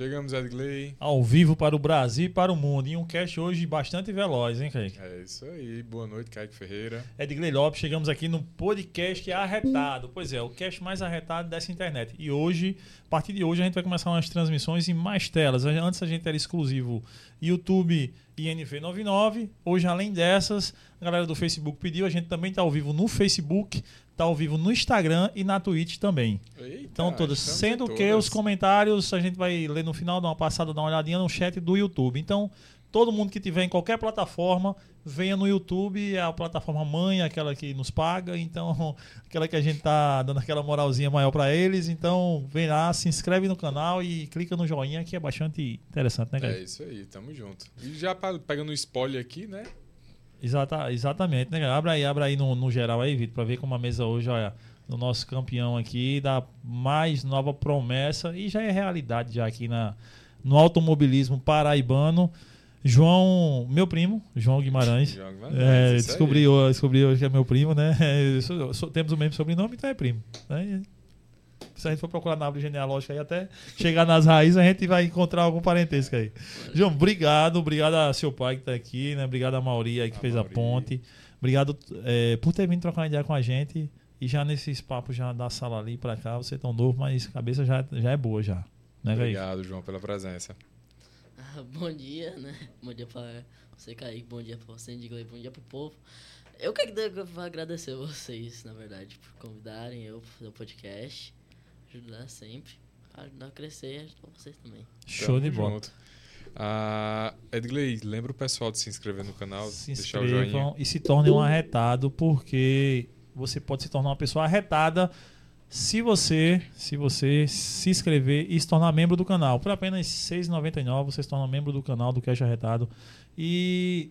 Chegamos, Edgley. Ao vivo para o Brasil e para o mundo. E um cast hoje bastante veloz, hein, Kaique? É isso aí. Boa noite, Kaique Ferreira. Edgley Lopes, chegamos aqui no podcast arretado. Pois é, o cast mais arretado dessa internet. E hoje, a partir de hoje, a gente vai começar umas transmissões em mais telas. Antes a gente era exclusivo YouTube e NV99. Hoje, além dessas, a galera do Facebook pediu. A gente também está ao vivo no Facebook, está ao vivo no Instagram e na Twitch também. Eita, Então, todas. Sendo que todas. os comentários a gente vai ler no final, dar uma passada, dar uma olhadinha no chat do YouTube. Então, todo mundo que tiver em qualquer plataforma, venha no YouTube, é a plataforma mãe, aquela que nos paga, então, aquela que a gente tá dando aquela moralzinha maior para eles. Então, vem lá, se inscreve no canal e clica no joinha, que é bastante interessante, né, cara? É isso aí, tamo junto. E já pegando o spoiler aqui, né? Exata, exatamente, né, cara? Abra aí, abra aí no, no geral aí, Vitor, pra ver como a mesa hoje, olha, do nosso campeão aqui, da mais nova promessa, e já é realidade já aqui na, no automobilismo paraibano. João, meu primo, João Guimarães. Joga Guimarães, É, descobri, ho- descobri hoje que é meu primo, né? Eu sou- eu sou- temos o mesmo sobrenome, então é primo. né? Se a gente for procurar na árvore genealógica aí, até chegar nas raízes, a gente vai encontrar algum parentesco aí. João, obrigado. Obrigado a seu pai que tá aqui, né? Obrigado a Mauri aí que A fez a Mauri. ponte. Obrigado é, por ter vindo trocar uma ideia com a gente. E já nesses papos já da sala ali pra cá, você é tão novo, mas a cabeça já, já é boa já. Né? Obrigado, João, pela presença. Bom dia, né? Bom dia pra você, Kaique. Bom dia pra você, Indigley. Bom dia pro povo. Eu quero devo agradecer vocês, na verdade, por convidarem eu pra fazer o podcast. Ajudar sempre. Ajudar a crescer e ajudar vocês também. Show de bola. Ah, Edgley, lembra o pessoal de se inscrever no canal, se deixar o joinha. e se tornem um arretado, porque você pode se tornar uma pessoa arretada se você, se você se inscrever e se tornar membro do canal. Por apenas R$ 6,99 você se torna membro do canal do Cash Arretado e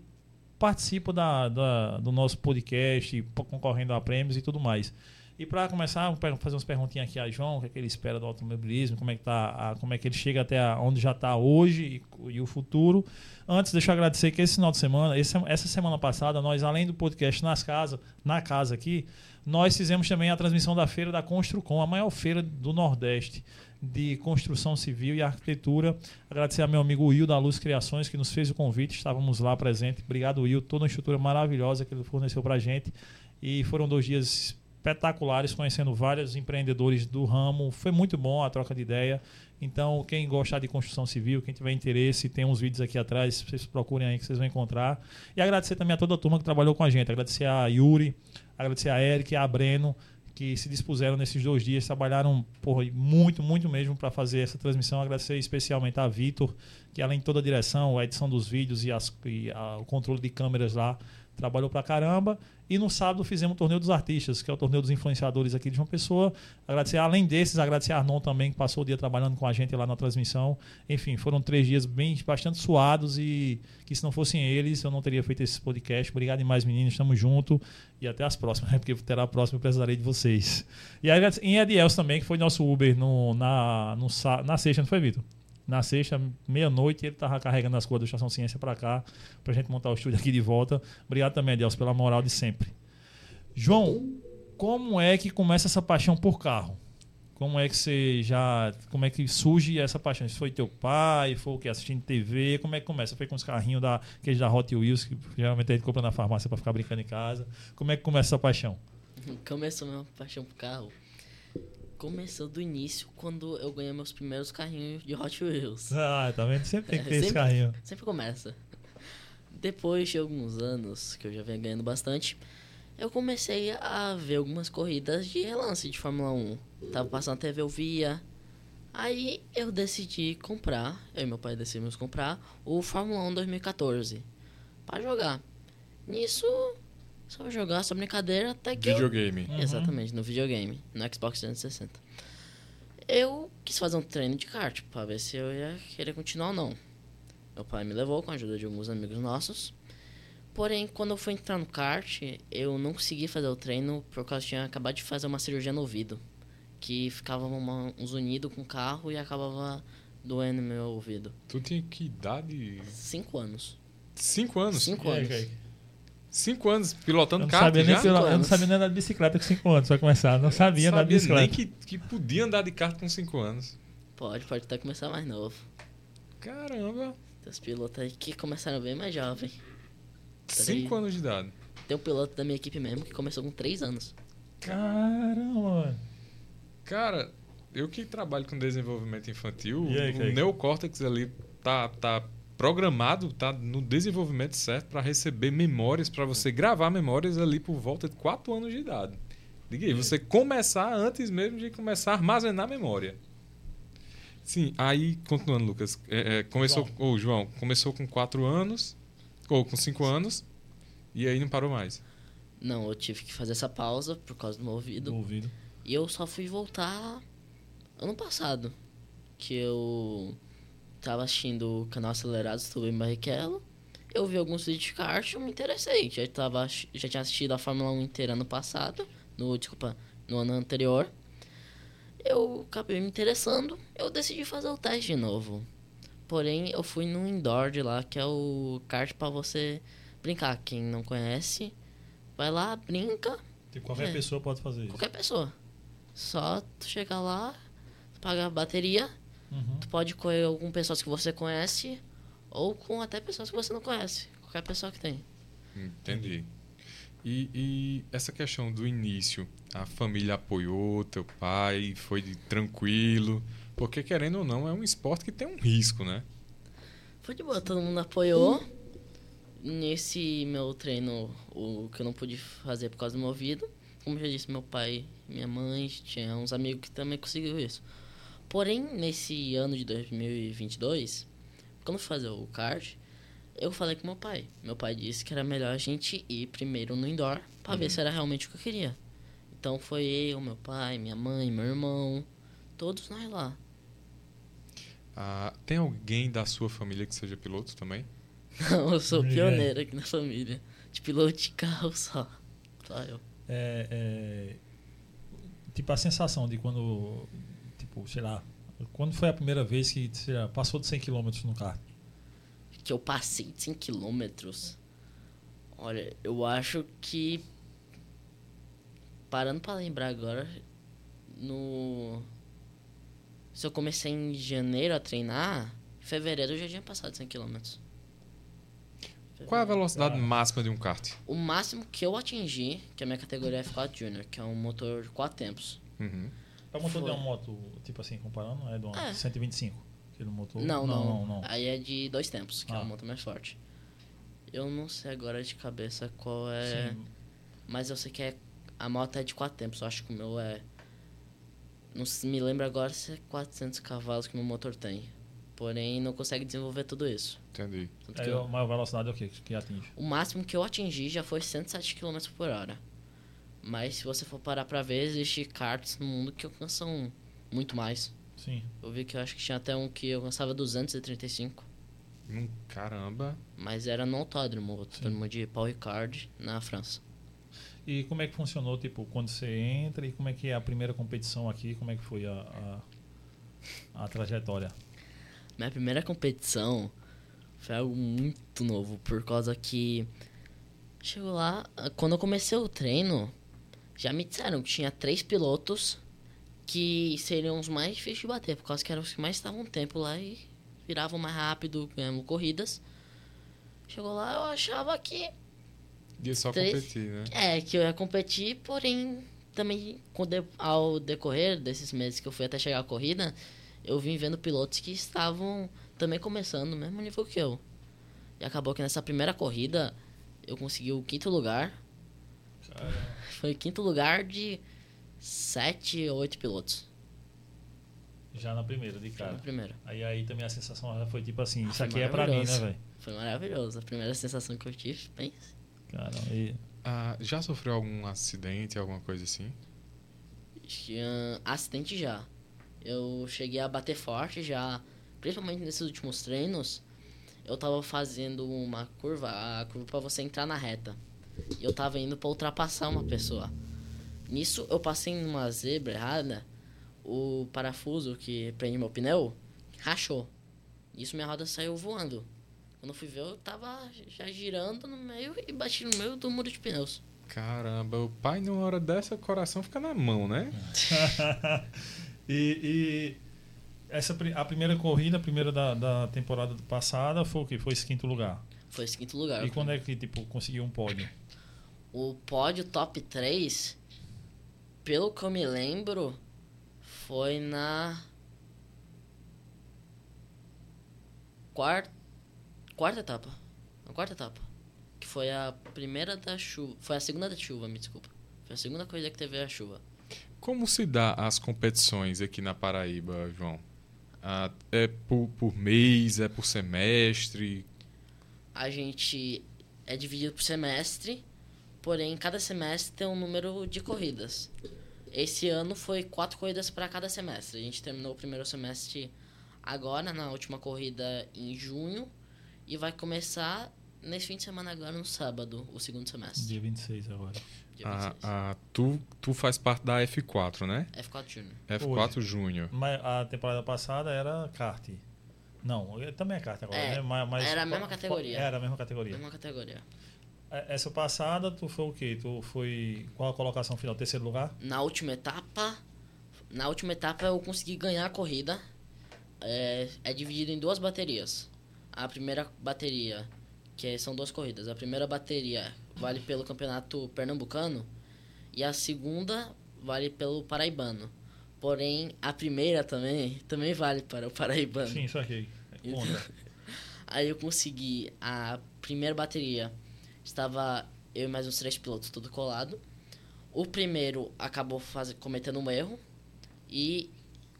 participa da, da- do nosso podcast, concorrendo a prêmios e tudo mais. E para começar, fazer umas perguntinhas aqui a João, o que, é que ele espera do automobilismo, como é que, tá, a- como é que ele chega até a- onde já está hoje e, e o futuro. Antes, deixa eu agradecer que esse final de semana, esse- essa semana passada, nós, além do podcast nas casas, na casa aqui, nós fizemos também a transmissão da feira da Construcom, a maior feira do Nordeste de construção civil e arquitetura. Agradecer ao meu amigo Will da Luz Criações que nos fez o convite, estávamos lá presente. Obrigado, Will, toda a estrutura maravilhosa que ele forneceu para gente. E foram dois dias espetaculares, conhecendo vários empreendedores do ramo. Foi muito bom a troca de ideia. Então, quem gostar de construção civil, quem tiver interesse, tem uns vídeos aqui atrás, vocês procurem aí que vocês vão encontrar. E agradecer também a toda a turma que trabalhou com a gente. Agradecer a Yuri, agradecer a Eric a Breno, que se dispuseram nesses dois dias, trabalharam porra, muito, muito mesmo para fazer essa transmissão. Agradecer especialmente a Vitor, que além de toda a direção, a edição dos vídeos e, as- e a- o controle de câmeras lá, trabalhou pra caramba. E no sábado fizemos o Torneio dos Artistas, que é o torneio dos influenciadores aqui de João Pessoa. Agradecer, além desses, agradecer a Arnon também, que passou o dia trabalhando com a gente lá na transmissão. Enfim, foram três dias bem, bastante suados e que se não fossem eles, eu não teria feito esse podcast. Obrigado demais, meninos. Estamos juntos. E até as próximas, né? porque terá a próxima eu precisarei de vocês. E aí, em Ediels também, que foi nosso Uber no, na, no, na sexta, não foi, Vitor? Na sexta, meia-noite, ele tava carregando as coisas do Estação Ciência para cá, pra gente montar o estúdio aqui de volta. Obrigado também, Ediels, pela moral de sempre. João, como é que começa essa paixão por carro? Como é que você já. Como é que surge essa paixão? Isso foi teu pai? Foi o que? Assistindo TV? Como é que começa? Foi com os carrinhos da, aqueles da Hot Wheels, que geralmente a gente compra na farmácia para ficar brincando em casa. Como é que começa essa paixão? Começou minha paixão por carro. Começou do início, quando eu ganhei meus primeiros carrinhos de Hot Wheels. Ah, tá vendo? Sempre tem que ter esse Sempre- carrinho. Sempre começa. Depois de alguns anos, que eu já venho ganhando bastante, eu comecei a ver algumas corridas de relance de Fórmula 1. Tava passando na TV, eu via. Aí eu decidi comprar, eu e meu pai decidimos comprar, o Fórmula 1 2014. Pra jogar. Nisso, só jogar, só brincadeira, até que eu Videogame. Uhum. Exatamente, no videogame, no Xbox 360. Eu quis fazer um treino de kart pra ver se eu ia querer continuar ou não. Meu pai me levou com a ajuda de alguns amigos nossos. Porém, quando eu fui entrar no kart, eu não consegui fazer o treino por causa que eu tinha acabado de fazer uma cirurgia no ouvido. Que ficava uma, uns unidos com o carro e acabava doendo meu ouvido. Tu tinha que idade? Cinco anos. Cinco anos? Cinco aí, anos. Kaique? Cinco anos pilotando kart sabia nem já? pila- eu não sabia nem andar de bicicleta com 5 anos, vai começar. Não sabia andar de Sabia nem bicicleta. que, que podia andar de kart com cinco anos. Pode, pode até começar mais novo. Caramba. Tem os pilotos aí que começaram bem mais jovem. Cinco anos de idade. Tem um piloto da minha equipe mesmo que começou com 3 anos. Caramba. Cara, eu que trabalho com desenvolvimento infantil, E aí, o neocórtex ali tá, tá programado, tá no desenvolvimento certo para receber memórias, para você gravar memórias ali por volta de 4 anos de idade. Diga aí, você começar antes mesmo de começar a armazenar memória. Sim, aí, continuando, Lucas, é, é, começou, João. ô, João, começou com 4 anos, ou com 5 anos, e aí não parou mais. Não, eu tive que fazer essa pausa por causa do meu ouvido. Do ouvido. E eu só fui voltar ano passado. Que eu tava assistindo o canal Acelerados do Ben Barrichello. Eu vi alguns vídeos de kart e eu me interessei. Já, tava, já tinha assistido a Fórmula 1 inteira ano passado. No, desculpa, no ano anterior. Eu acabei me interessando. Eu decidi fazer o teste de novo. Porém, eu fui no indoor de lá, que é o kart pra você brincar. Quem não conhece, vai lá, brinca. Tipo, qualquer É. pessoa pode fazer isso. Qualquer pessoa. Só tu chegar lá, pagar a bateria, Uhum. tu pode correr com pessoas que você conhece ou com até pessoas que você não conhece. Qualquer pessoa que tem. Entendi. E, e essa questão do início, a família apoiou, teu pai foi de- tranquilo, porque querendo ou não é um esporte que tem um risco, né? Foi de boa, todo mundo apoiou. Nesse meu treino, o que eu não pude fazer por causa do meu ouvido, como eu já disse, meu pai minha mãe, tinha uns amigos que também conseguiram isso. Porém, nesse ano de 2022, quando eu fui fazer o kart, eu falei com meu pai. Meu pai disse que era melhor a gente ir primeiro no indoor pra ver se era realmente o que eu queria. Então foi eu, meu pai, minha mãe, meu irmão, todos nós lá. Ah, tem alguém da sua família que seja piloto também? Não, eu sou pioneiro aqui na família. De piloto de carro só. Só eu. É, é, tipo, a sensação de quando, tipo, sei lá, quando foi a primeira vez que lá, passou de 100 km no carro? Que eu passei de 100 quilômetros. Olha, eu acho que. Parando pra lembrar agora. No. Se eu comecei em janeiro a treinar, em fevereiro eu já tinha passado de 100 quilômetros. Qual é a velocidade Ah. máxima de um kart? O máximo que eu atingi, que é a minha categoria F4 Junior, que é um motor de 4 tempos. Uhum. É o motor de Foi. uma moto, tipo assim, comparando, é de uma É. 125? Aquele motor? Não, não, não, não. Aí é de dois tempos, que é Ah. o motor mais forte. Eu não sei agora de cabeça qual é. Sim. Mas eu sei que é. A moto é de 4 tempos, eu acho que o meu é. Não se- me lembro agora se é 400 cavalos que o meu motor tem. Porém, não consegue desenvolver tudo isso. Entendi. Tanto É, que a eu- maior velocidade é o que que atinge? o máximo que eu atingi já foi 107 km por hora. Mas se você for parar pra ver, existe karts no mundo que alcançam muito mais. Sim. Eu vi que eu acho que tinha até um que alcançava 235. Hum, caramba. Mas era no autódromo, o autódromo de Paul Ricard, na França. E como é que funcionou, tipo, quando você entra e como é que é a primeira competição aqui, como é que foi a, a, a trajetória? Minha primeira competição foi algo muito novo, por causa que. Chegou lá, quando eu comecei o treino, já me disseram que tinha três pilotos que seriam os mais difíceis de bater, por causa que eram os que mais estavam tempo lá e viravam mais rápido, ganhando corridas. Chegou lá, eu achava que é só Três. competir, né? É, que eu ia competir, porém, também ao decorrer desses meses que eu fui até chegar à corrida, eu vim vendo pilotos que estavam também começando no mesmo nível que eu. E acabou que nessa primeira corrida eu consegui o quinto lugar. Foi quinto lugar de sete ou oito pilotos. Já na primeira, de cara. na primeira. Aí, aí também a sensação já foi tipo assim, isso Foi aqui é pra mim, né, velho? Foi maravilhoso. A primeira sensação que eu tive, bem, Cara, e, Ah, já sofreu algum acidente, alguma coisa assim? Tinha acidente já. Eu cheguei a bater forte já, principalmente nesses últimos treinos. Eu tava fazendo uma curva, a curva pra você entrar na reta. E eu tava indo pra ultrapassar uma pessoa. Nisso eu passei numa zebra errada, o parafuso que prende meu pneu rachou. Nisso minha roda saiu voando. Quando eu fui ver, eu tava já girando no meio e bati no meio do muro de pneus. Caramba, o pai, numa hora dessa, o coração fica na mão, né? e, e essa, a primeira corrida, a primeira da, da temporada passada, foi o quê? Foi esse quinto lugar. Foi esse quinto lugar. E quando é que tipo, conseguiu um pódio? O pódio top 3, pelo que eu me lembro, foi na quarta, quarta etapa. Na quarta etapa. Que foi a primeira da chuva. Foi a segunda da chuva, me desculpa. Foi a segunda corrida que teve a chuva. Como se dá as competições aqui na Paraíba, João? Ah, é por, por mês, é por semestre? A gente é dividido por semestre, porém cada semestre tem um número de corridas. Esse ano foi quatro corridas para cada semestre. A gente terminou o primeiro semestre agora, na última corrida em junho, e vai começar nesse fim de semana agora, no sábado, o segundo semestre. Dia 26 agora. dia Ah, 26. ah, tu, tu faz parte da F4, né? F4 Júnior. F4 Júnior. Mas a temporada passada era kart. Não, também é kart agora, É, né? Mas, mas era a qual- mesma categoria. Era a mesma categoria. Mesma categoria. É, Essa passada, tu foi o quê? Tu foi. Qual a colocação final? Terceiro lugar? Na última etapa, na última etapa eu consegui ganhar a corrida. É, é dividido em duas baterias. A primeira bateria, que são duas corridas. A primeira bateria vale pelo campeonato pernambucano e a segunda vale pelo paraibano. Porém, a primeira também também vale para o paraibano. Sim, aqui. Conta. Aí eu consegui a primeira bateria. Estava eu e mais uns três pilotos tudo colado. O primeiro acabou faz... cometendo um erro. E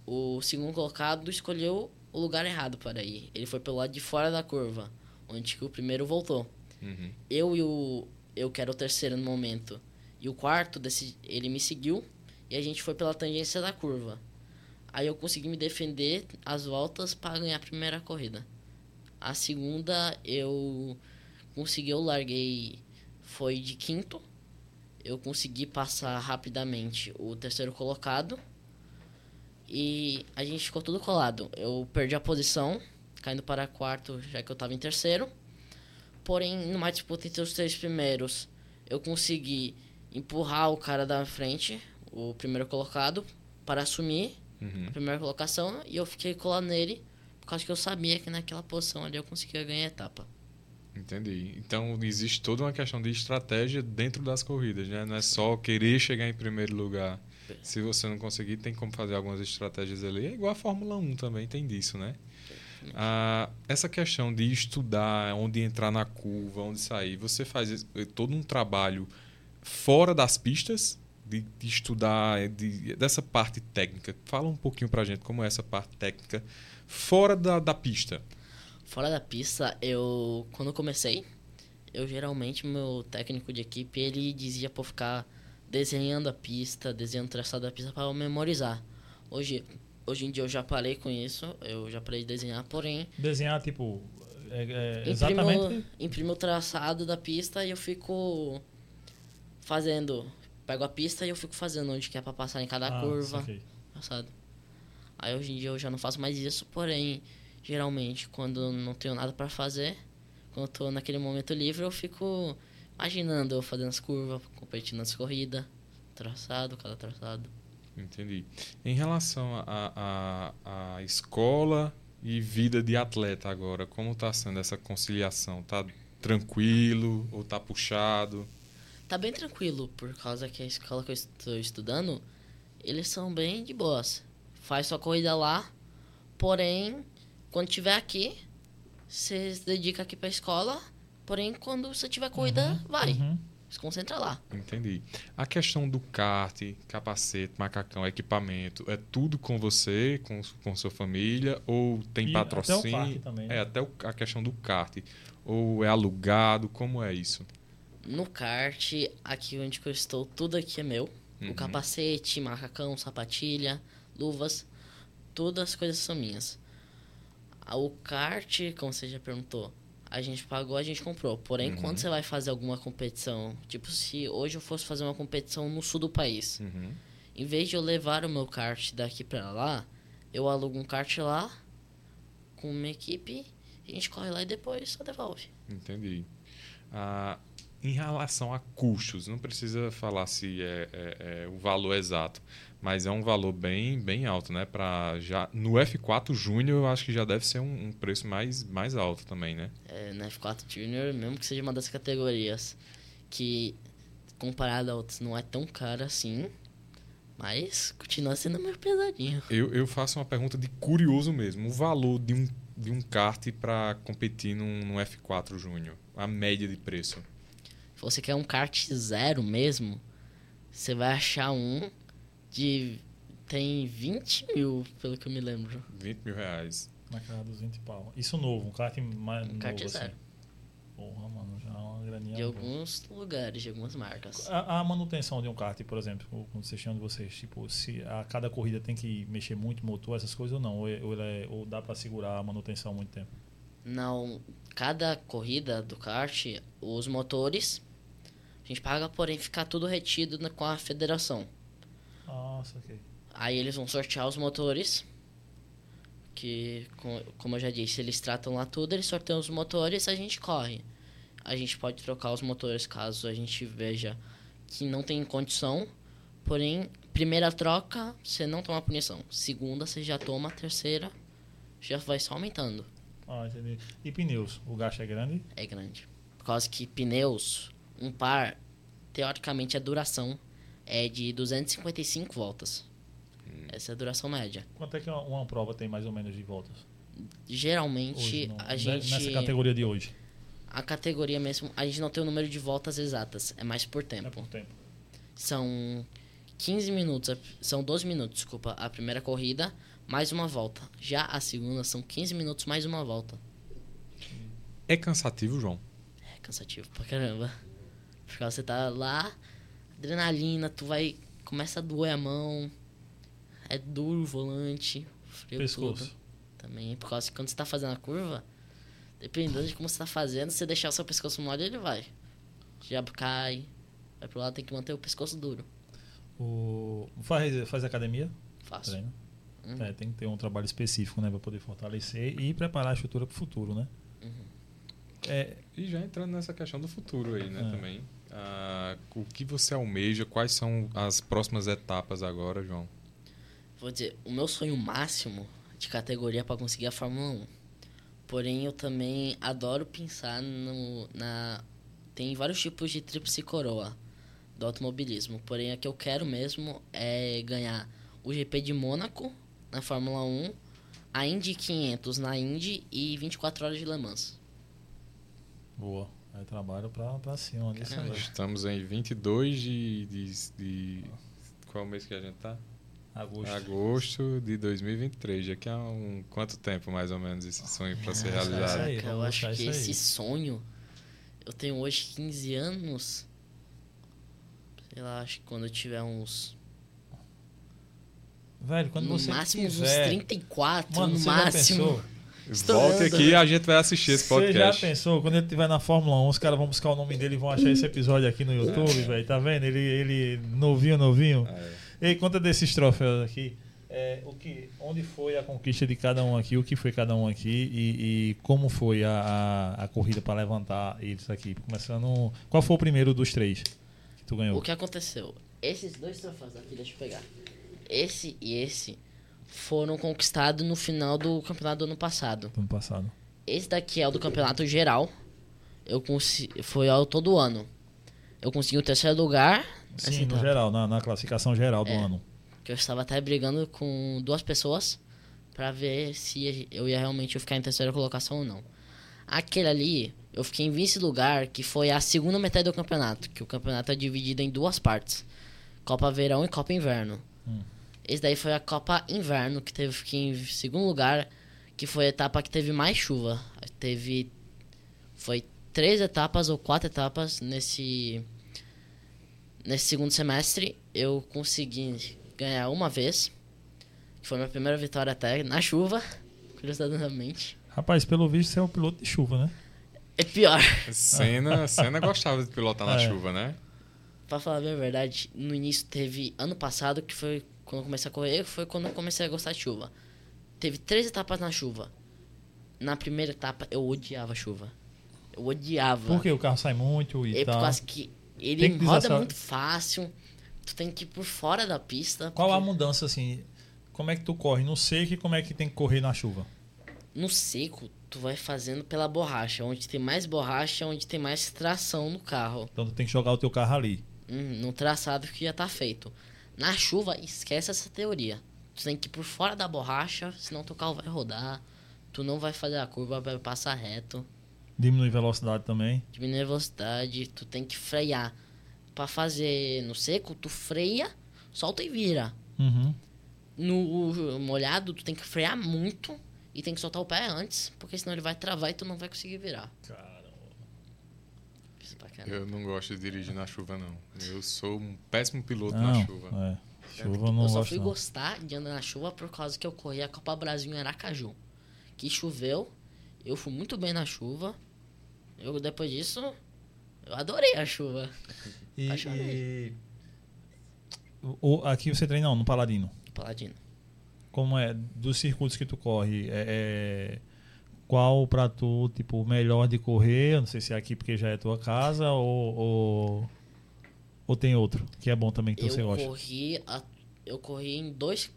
o segundo colocado escolheu o lugar errado para ir. Ele foi pelo lado de fora da curva, onde que o primeiro voltou. Uhum. Eu e o. Eu que era o terceiro no momento. E o quarto, desse, ele me seguiu. E a gente foi pela tangência da curva. Aí eu consegui me defender as voltas para ganhar a primeira corrida. A segunda eu consegui, eu larguei. Foi de quinto. Eu consegui passar rapidamente o terceiro colocado. E a gente ficou tudo colado. Eu perdi a posição, caindo para quarto, já que eu estava em terceiro. Porém, numa disputa entre os três primeiros, eu consegui empurrar o cara da frente, o primeiro colocado, para assumir Uhum. a primeira colocação. E eu fiquei colado nele, por causa que eu sabia que naquela posição ali eu conseguia ganhar a etapa. Entendi. Então existe toda uma questão de estratégia dentro das corridas, né? Não é só querer chegar em primeiro lugar. Se você não conseguir, tem como fazer algumas estratégias ali. É igual a Fórmula 1 também, tem disso, né? Ah, essa questão de estudar onde entrar na curva, onde sair, você faz esse- todo um trabalho fora das pistas, de, de estudar de- dessa parte técnica. Fala um pouquinho pra gente como é essa parte técnica fora da, da pista. Fora da pista, eu quando comecei, eu geralmente meu técnico de equipe ele dizia para ficar desenhando a pista, desenhando o traçado da pista para memorizar. Hoje, hoje em dia eu já parei com isso, eu já parei de desenhar, porém Desenhar, tipo. é- é exatamente. imprimo o traçado da pista e eu fico fazendo, pego a pista e eu fico fazendo onde que é para passar em cada Ah, curva. passado. Aí hoje em dia eu já não faço mais isso, porém, geralmente quando não tenho nada pra fazer, quando eu tô naquele momento livre, eu fico imaginando eu fazendo as curvas, competindo nas corridas, traçado, cada traçado. Entendi. Em relação à a, a, escola e vida de atleta agora, como está sendo essa conciliação? Tá tranquilo ou tá puxado? Tá bem tranquilo, por causa que a escola que eu estou estudando, eles são bem de boas. Faz sua corrida lá, porém, quando tiver aqui, você se dedica aqui pra escola, porém, quando você tiver corrida, vai. Uhum. Se concentra lá. Entendi. A questão do kart, capacete, macacão, equipamento, é tudo com você, com, com sua família? Ou tem E patrocínio? até o kart também, né? É, até o- a questão do kart. Ou é alugado? Como é isso? No kart, aqui onde eu estou, tudo aqui é meu. Uhum. O capacete, macacão, sapatilha, luvas, todas as coisas são minhas. Ah, O kart, como você já perguntou, a gente pagou, a gente comprou. Porém, Uhum. quando você vai fazer alguma competição, tipo se hoje eu fosse fazer uma competição no sul do país, Uhum. em vez de eu levar o meu kart daqui pra lá, eu alugo um kart lá com uma equipe a gente corre lá e depois só devolve. Entendi. Ah, em relação a custos, não precisa falar se é, é, é, o valor exato, mas é um valor bem, bem alto, né? Pra já, no F4 Júnior, eu acho que já deve ser um, um preço mais, mais alto também, né? É, na F4 Junior, mesmo que seja uma das categorias que, comparado a outras, não é tão cara assim, mas continua sendo meio pesadinho. Eu, eu faço uma pergunta de curioso mesmo. O valor de um, de um kart para competir num, num F4 Júnior, a média de preço. Se você quer um kart zero mesmo, você vai achar um de. tem 20 mil, pelo que eu me lembro. 20 mil reais. Na casa dos 20 pau. Isso novo, um kart mais Um novo kart assim. zero. Porra, mano, já é uma graninha. De boa. alguns lugares, de algumas marcas. A, a manutenção de um kart, por exemplo, quando vocês chamam de vocês, tipo, se a cada corrida tem que mexer muito motor, essas coisas ou não? Ou, é- ou, ele é- ou dá pra segurar a manutenção muito tempo? Não, cada corrida do kart, os motores, a gente paga, porém fica tudo retido na- com a federação. Aí eles vão sortear os motores, que, co- como eu já disse, eles tratam lá tudo, eles sorteiam os motores a gente corre. A gente pode trocar os motores caso a gente veja que não tem condição, porém, primeira troca, você não toma punição. Segunda, você já toma, terceira, já vai só aumentando. Ah, entendi. E pneus? O gasto é grande? é grande. Por causa que pneus, um par, teoricamente a duração é de 255 voltas. Essa é a duração média. Quanto é que uma, uma prova tem mais ou menos de voltas? Geralmente Hoje, não. a Ne- gente. Nessa categoria de hoje. A categoria mesmo, a gente não tem o número de voltas exatas, é mais por É tempo. por tempo. São 15 minutos, são 12 minutos, desculpa, a primeira corrida, mais uma volta. Já a segunda são 15 minutos mais uma volta. É cansativo, João? É cansativo pra caramba. Porque você tá lá, adrenalina, tu vai. Começa a doer a mão. É duro o volante. Frio Pescoço. tudo. Também. Por causa que quando você tá fazendo a curva, dependendo de como você tá fazendo, se você deixar o seu pescoço mole, ele vai. Já cai. Vai pro lado, tem que manter o pescoço duro. O... Faz, faz academia? Fácil. Treina. Uhum. É, tem que ter um trabalho específico, né? Pra poder fortalecer e preparar a estrutura pro futuro, né? Uhum. É, E já entrando nessa questão do futuro aí, né, É. também. Ah, o que você almeja? Quais são as próximas etapas agora, João? Vou dizer, o meu sonho máximo de categoria para conseguir a Fórmula 1. Porém, eu também adoro pensar no, na. Tem vários tipos de tríplice coroa do automobilismo. Porém, a que eu quero mesmo é ganhar o GP de Mônaco na Fórmula 1, a Indy 500 na Indy e 24 horas de Le Mans. boa. Aí trabalho pra, pra cima disso Caramba. aí. Estamos em 22 de, de, de- Qual mês que a gente tá? Agosto. Agosto de 2023. Já que há um quanto tempo mais ou menos esse sonho para ser Nossa, realizado? aí, Caraca, eu acho que esse sonho. Eu tenho hoje 15 anos. Sei lá, acho que quando eu tiver uns. Velho, quando no você máximo uns quiser... 34, Mano, no você já máximo. pensou? Volte aqui e a gente vai assistir esse Você já podcast. pensou, quando ele estiver na Fórmula 1, os caras vão buscar o nome dele e vão achar esse episódio aqui no YouTube, velho. Tá vendo? Ele, ele novinho, novinho. É. Ei, conta desses troféus aqui. É, o que, onde foi a conquista de cada um aqui? O que foi cada um aqui? E, e como foi a, a, a corrida para levantar eles aqui? Começando. Qual foi o primeiro dos três que tu ganhou? O que aconteceu? Esses dois troféus aqui, deixa eu pegar. Esse e esse foram conquistados no final do campeonato do ano passado. Do ano passado. Esse daqui é o do campeonato geral. Eu consegui, foi ao todo ano. Eu consegui o terceiro lugar. Sim, no etapa. geral, na, na classificação geral do É. ano. que eu estava até brigando com duas pessoas para ver se eu ia realmente ficar em terceira colocação ou não. Aquele ali, eu fiquei em vice lugar, que foi a segunda metade do campeonato, que o campeonato é dividido em duas partes: Copa Verão e Copa Inverno. Hum. Esse daí foi a Copa Inverno, que teve fiquei em segundo lugar, que foi a etapa que teve mais chuva. Teve foi três etapas ou quatro etapas nesse nesse segundo semestre. Eu consegui ganhar uma vez, que foi minha primeira vitória até na chuva, curiosamente. Rapaz, pelo visto, você é o piloto de chuva, né? É pior. Senna, Senna gostava de pilotar na É. chuva, né? Pra falar bem a verdade, no início teve ano passado, que foi quando eu comecei a correr, foi quando eu comecei a gostar de chuva. Teve três etapas na chuva. Na primeira etapa, eu odiava a chuva. Eu odiava. Porque o carro sai muito e É por tal. causa que ele que roda desassar- muito fácil. Tu tem que ir por fora da pista. Qual a porque mudança, assim? Como é que tu corre no seco e como é que tem que correr na chuva? No seco, tu vai fazendo pela borracha. Onde tem mais borracha, onde tem mais tração no carro. Então tu tem que jogar o teu carro ali. Hum, no traçado que já tá feito. Na chuva, esquece essa teoria. Tu tem que ir por fora da borracha, senão teu carro vai rodar. Tu não vai fazer a curva, vai passar reto. Diminui velocidade também. Diminuir a velocidade, tu tem que frear. Pra fazer no seco, tu freia, solta e vira. Uhum. No molhado, tu tem que frear muito e tem que soltar o pé antes, porque senão ele vai travar e tu não vai conseguir virar. Isso pra caramba. Eu não gosto de dirigir na chuva, não. Eu sou um péssimo piloto Não, na chuva. é. Chuva eu não eu só gosto fui não. gostar de andar na chuva por causa que eu corri a Copa Brasil em Aracaju. Que choveu, eu fui muito bem na chuva. Eu, depois disso, eu adorei a chuva. E, e- o- aqui você treina não, no Paladino. Paladino. Como é? Dos circuitos que tu corre, é, é- qual pra tu, tipo, o melhor de correr? Eu não sei se é aqui porque já é tua casa ou, ou, ou tem outro que é bom também que você eu gosta. corri a- eu corri em dois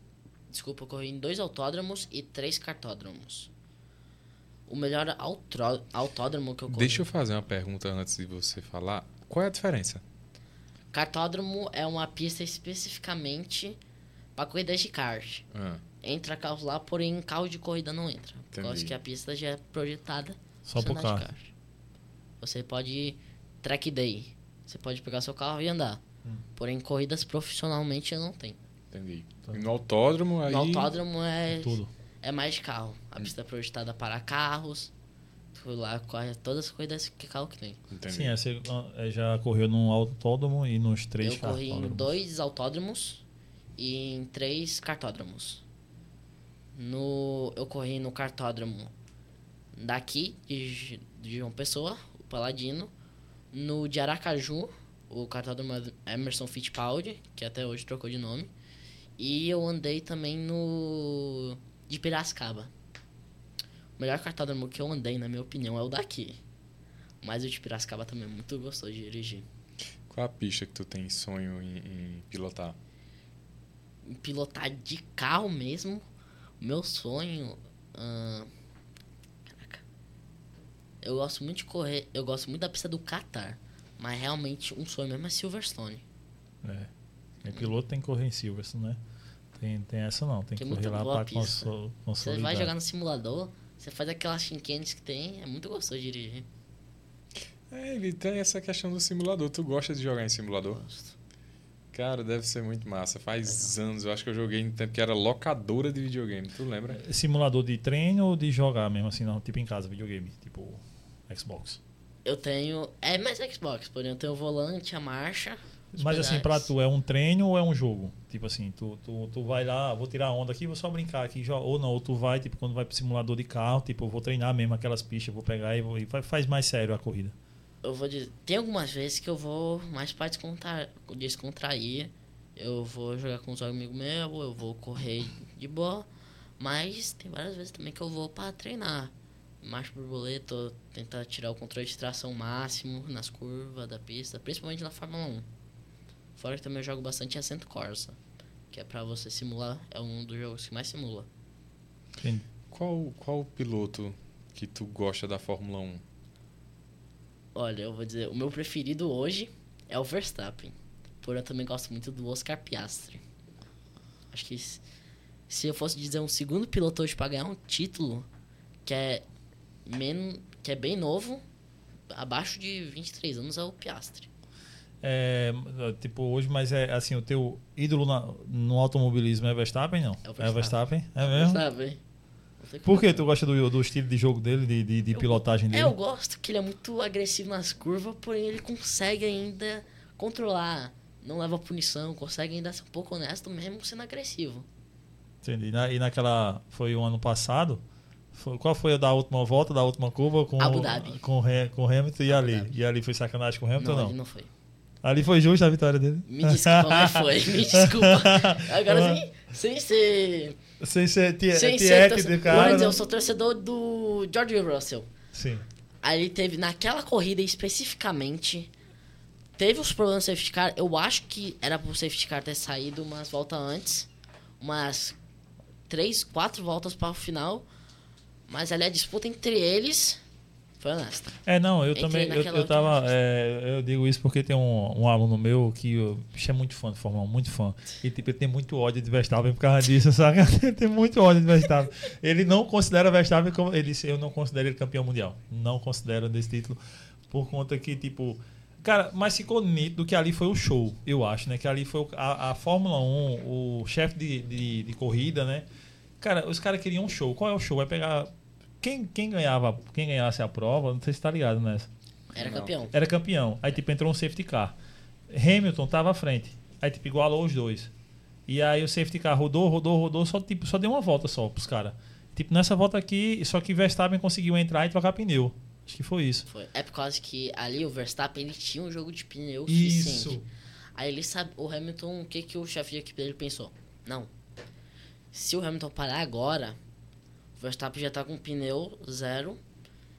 desculpa eu corri em dois autódromos e três cartódromos o melhor autro- autódromo que eu corri Deixa eu fazer uma pergunta antes de você falar. Qual é a diferença? cartódromo é uma pista especificamente para corridas de kart Ah, entra carros lá porém carro de corrida não entra por causa que a pista já é projetada Só de carro. kart. você pode track day você pode pegar seu carro e andar Hum. porém corridas profissionalmente não tem entendi. Tá. E no autódromo, aí... no autódromo é Tudo. é mais de carro. A pista é projetada para carros. Tu lá corre todas as corridas que carro que tem. Entendi. Sim, é, você é, já correu num autódromo e nos três eu corri em dois autódromos e em três cartódromos. No, eu corri no cartódromo daqui, de, de João Pessoa, o Paladino. No de Aracaju, o cartódromo Emerson Fittipaldi, que até hoje trocou de nome. E eu andei também no de Piracicaba. O melhor cartódromo que eu andei, na minha opinião, é o daqui. Mas o de Piracicaba também é muito gostoso de dirigir. Qual a pista que tu tem sonho em, em pilotar? Pilotar de carro mesmo, meu sonho. ahn, caraca. Eu gosto muito de correr, eu gosto muito da pista do Qatar. Mas realmente um sonho mesmo é Silverstone. É. Tem piloto tem que correr em Silverstone, né? Tem, tem essa não, tem que Que é correr lá pra pista. conso- Você consolidar. vai jogar no simulador, você faz aquelas chinquenes que tem, é muito gostoso de dirigir. É, ele tem essa questão do simulador. Tu gosta de jogar em simulador? Gosto. Cara, deve ser muito massa. Faz anos, eu acho que eu joguei no tempo que era locadora de videogame. Tu lembra? Simulador de treino ou de jogar mesmo assim, não? Tipo em casa, videogame, tipo Xbox. Eu tenho. É mais Xbox, porém eu tenho o volante, a marcha. Mas assim, pra tu é um treino ou é um jogo? Tipo assim, tu, tu, tu vai lá, vou tirar onda aqui, vou só brincar aqui, ou não, ou tu vai, tipo, quando vai pro simulador de carro, tipo, eu vou treinar mesmo aquelas pistas, vou pegar e, vou, e fa- faz mais sério a corrida. Eu vou dizer. Tem algumas vezes que eu vou mais pra descontra... descontrair. Eu vou jogar com os amigos meus, eu vou correr de boa. Mas tem várias vezes também que eu vou pra treinar. Marcha borboleta, tentar tirar o controle de tração máximo nas curvas da pista, principalmente na Fórmula 1. Fora que também eu jogo bastante Ascento Corsa, que é pra você simular, é um dos jogos que mais simula. Entendi. Qual, qual piloto que tu gosta da Fórmula 1? Olha, eu vou dizer, o meu preferido hoje é o Verstappen. Porém, eu também gosto muito do Oscar Piastri. Acho que se- eu fosse dizer um segundo piloto hoje pra ganhar um título que é, men que é bem novo, abaixo de 23 anos, é o Piastri. É, tipo, hoje, mas é assim, o teu ídolo na- no automobilismo é Verstappen, não? É o É Verstappen. Verstappen? É mesmo? Sabe? Por que tu gosta do, do estilo de jogo dele, de, de, de Eu- pilotagem É, dele? eu gosto que ele é muito agressivo nas curvas, porém ele consegue ainda controlar. Não leva punição, consegue ainda ser um pouco honesto mesmo sendo agressivo. Entendi. E na- E naquela. Foi o ano passado? Foi- qual foi a da última volta, da última curva com, Abu Dhabi. com, com Hamilton e Abu ali? Dhabi. E ali foi sacanagem com o Hamilton não, ou não? não foi. Ali foi justa a vitória dele? Me desculpa, mas foi. Me desculpa. Agora sim, Sem ser. Sem ser tie- sem ser tiete torce- de cara. dizer, né? eu sou torcedor do George Russell. Sim. Aí ele teve, naquela corrida especificamente, teve os problemas do safety car. Eu acho que era pro safety car ter saído umas voltas antes. Umas três, quatro voltas para o final. Mas ali a disputa entre eles foi honesta. É, não, eu Entrei também, eu, eu tava, é, eu digo isso porque tem um, um aluno meu que eu, bicho, é muito fã de Fórmula 1, muito fã. E tipo, ele tem muito ódio de Verstappen por causa disso, sabe? Ele tem muito ódio de Verstappen. Ele não considera Verstappen como, ele disse, eu não considero ele campeão mundial. Não considero desse título por conta que, tipo, cara, mas ficou nítido que ali foi o show, eu acho, né? Que ali foi a, a Fórmula 1, o chefe de, de, de corrida, né? Cara, os caras queriam um show. Qual é o show? Vai pegar quem, quem ganhava, quem ganhasse a prova, não sei se tá ligado nessa. Era Não. campeão. Era campeão. Aí tipo entrou um safety car. Hamilton tava à frente. Aí tipo igualou os dois. E aí o safety car rodou, rodou, rodou, só tipo só deu uma volta só pros caras. Tipo nessa volta aqui, só que Verstappen conseguiu entrar e trocar pneu. Acho que foi isso. Foi. É por causa que ali o Verstappen ele tinha um jogo de pneu Isso. suficiente. Aí ele sabe, o Hamilton, o que, que o chefe de equipe dele pensou? Não. Se o Hamilton parar agora, Verstappen já tá com pneu zero,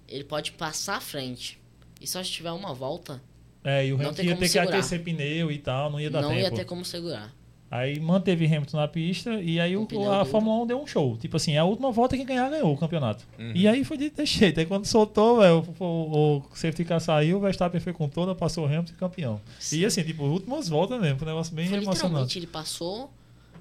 ele pode passar à frente. E só se tiver uma volta, É, e o Não Hamilton ia ter que segurar. aquecer pneu e tal, não ia dar não tempo. ia ter como segurar. Aí manteve Hamilton na pista e aí Um o, a duro. Fórmula 1 deu um show. Tipo assim, a última volta quem ganhar ganhou o campeonato. Uhum. E aí foi de ter jeito. Aí quando soltou, velho, o, o, o safety car saiu, o Verstappen foi com toda, passou o Hamilton e campeão. E assim, tipo, últimas voltas mesmo, foi um negócio bem Foi emocionante. literalmente, ele passou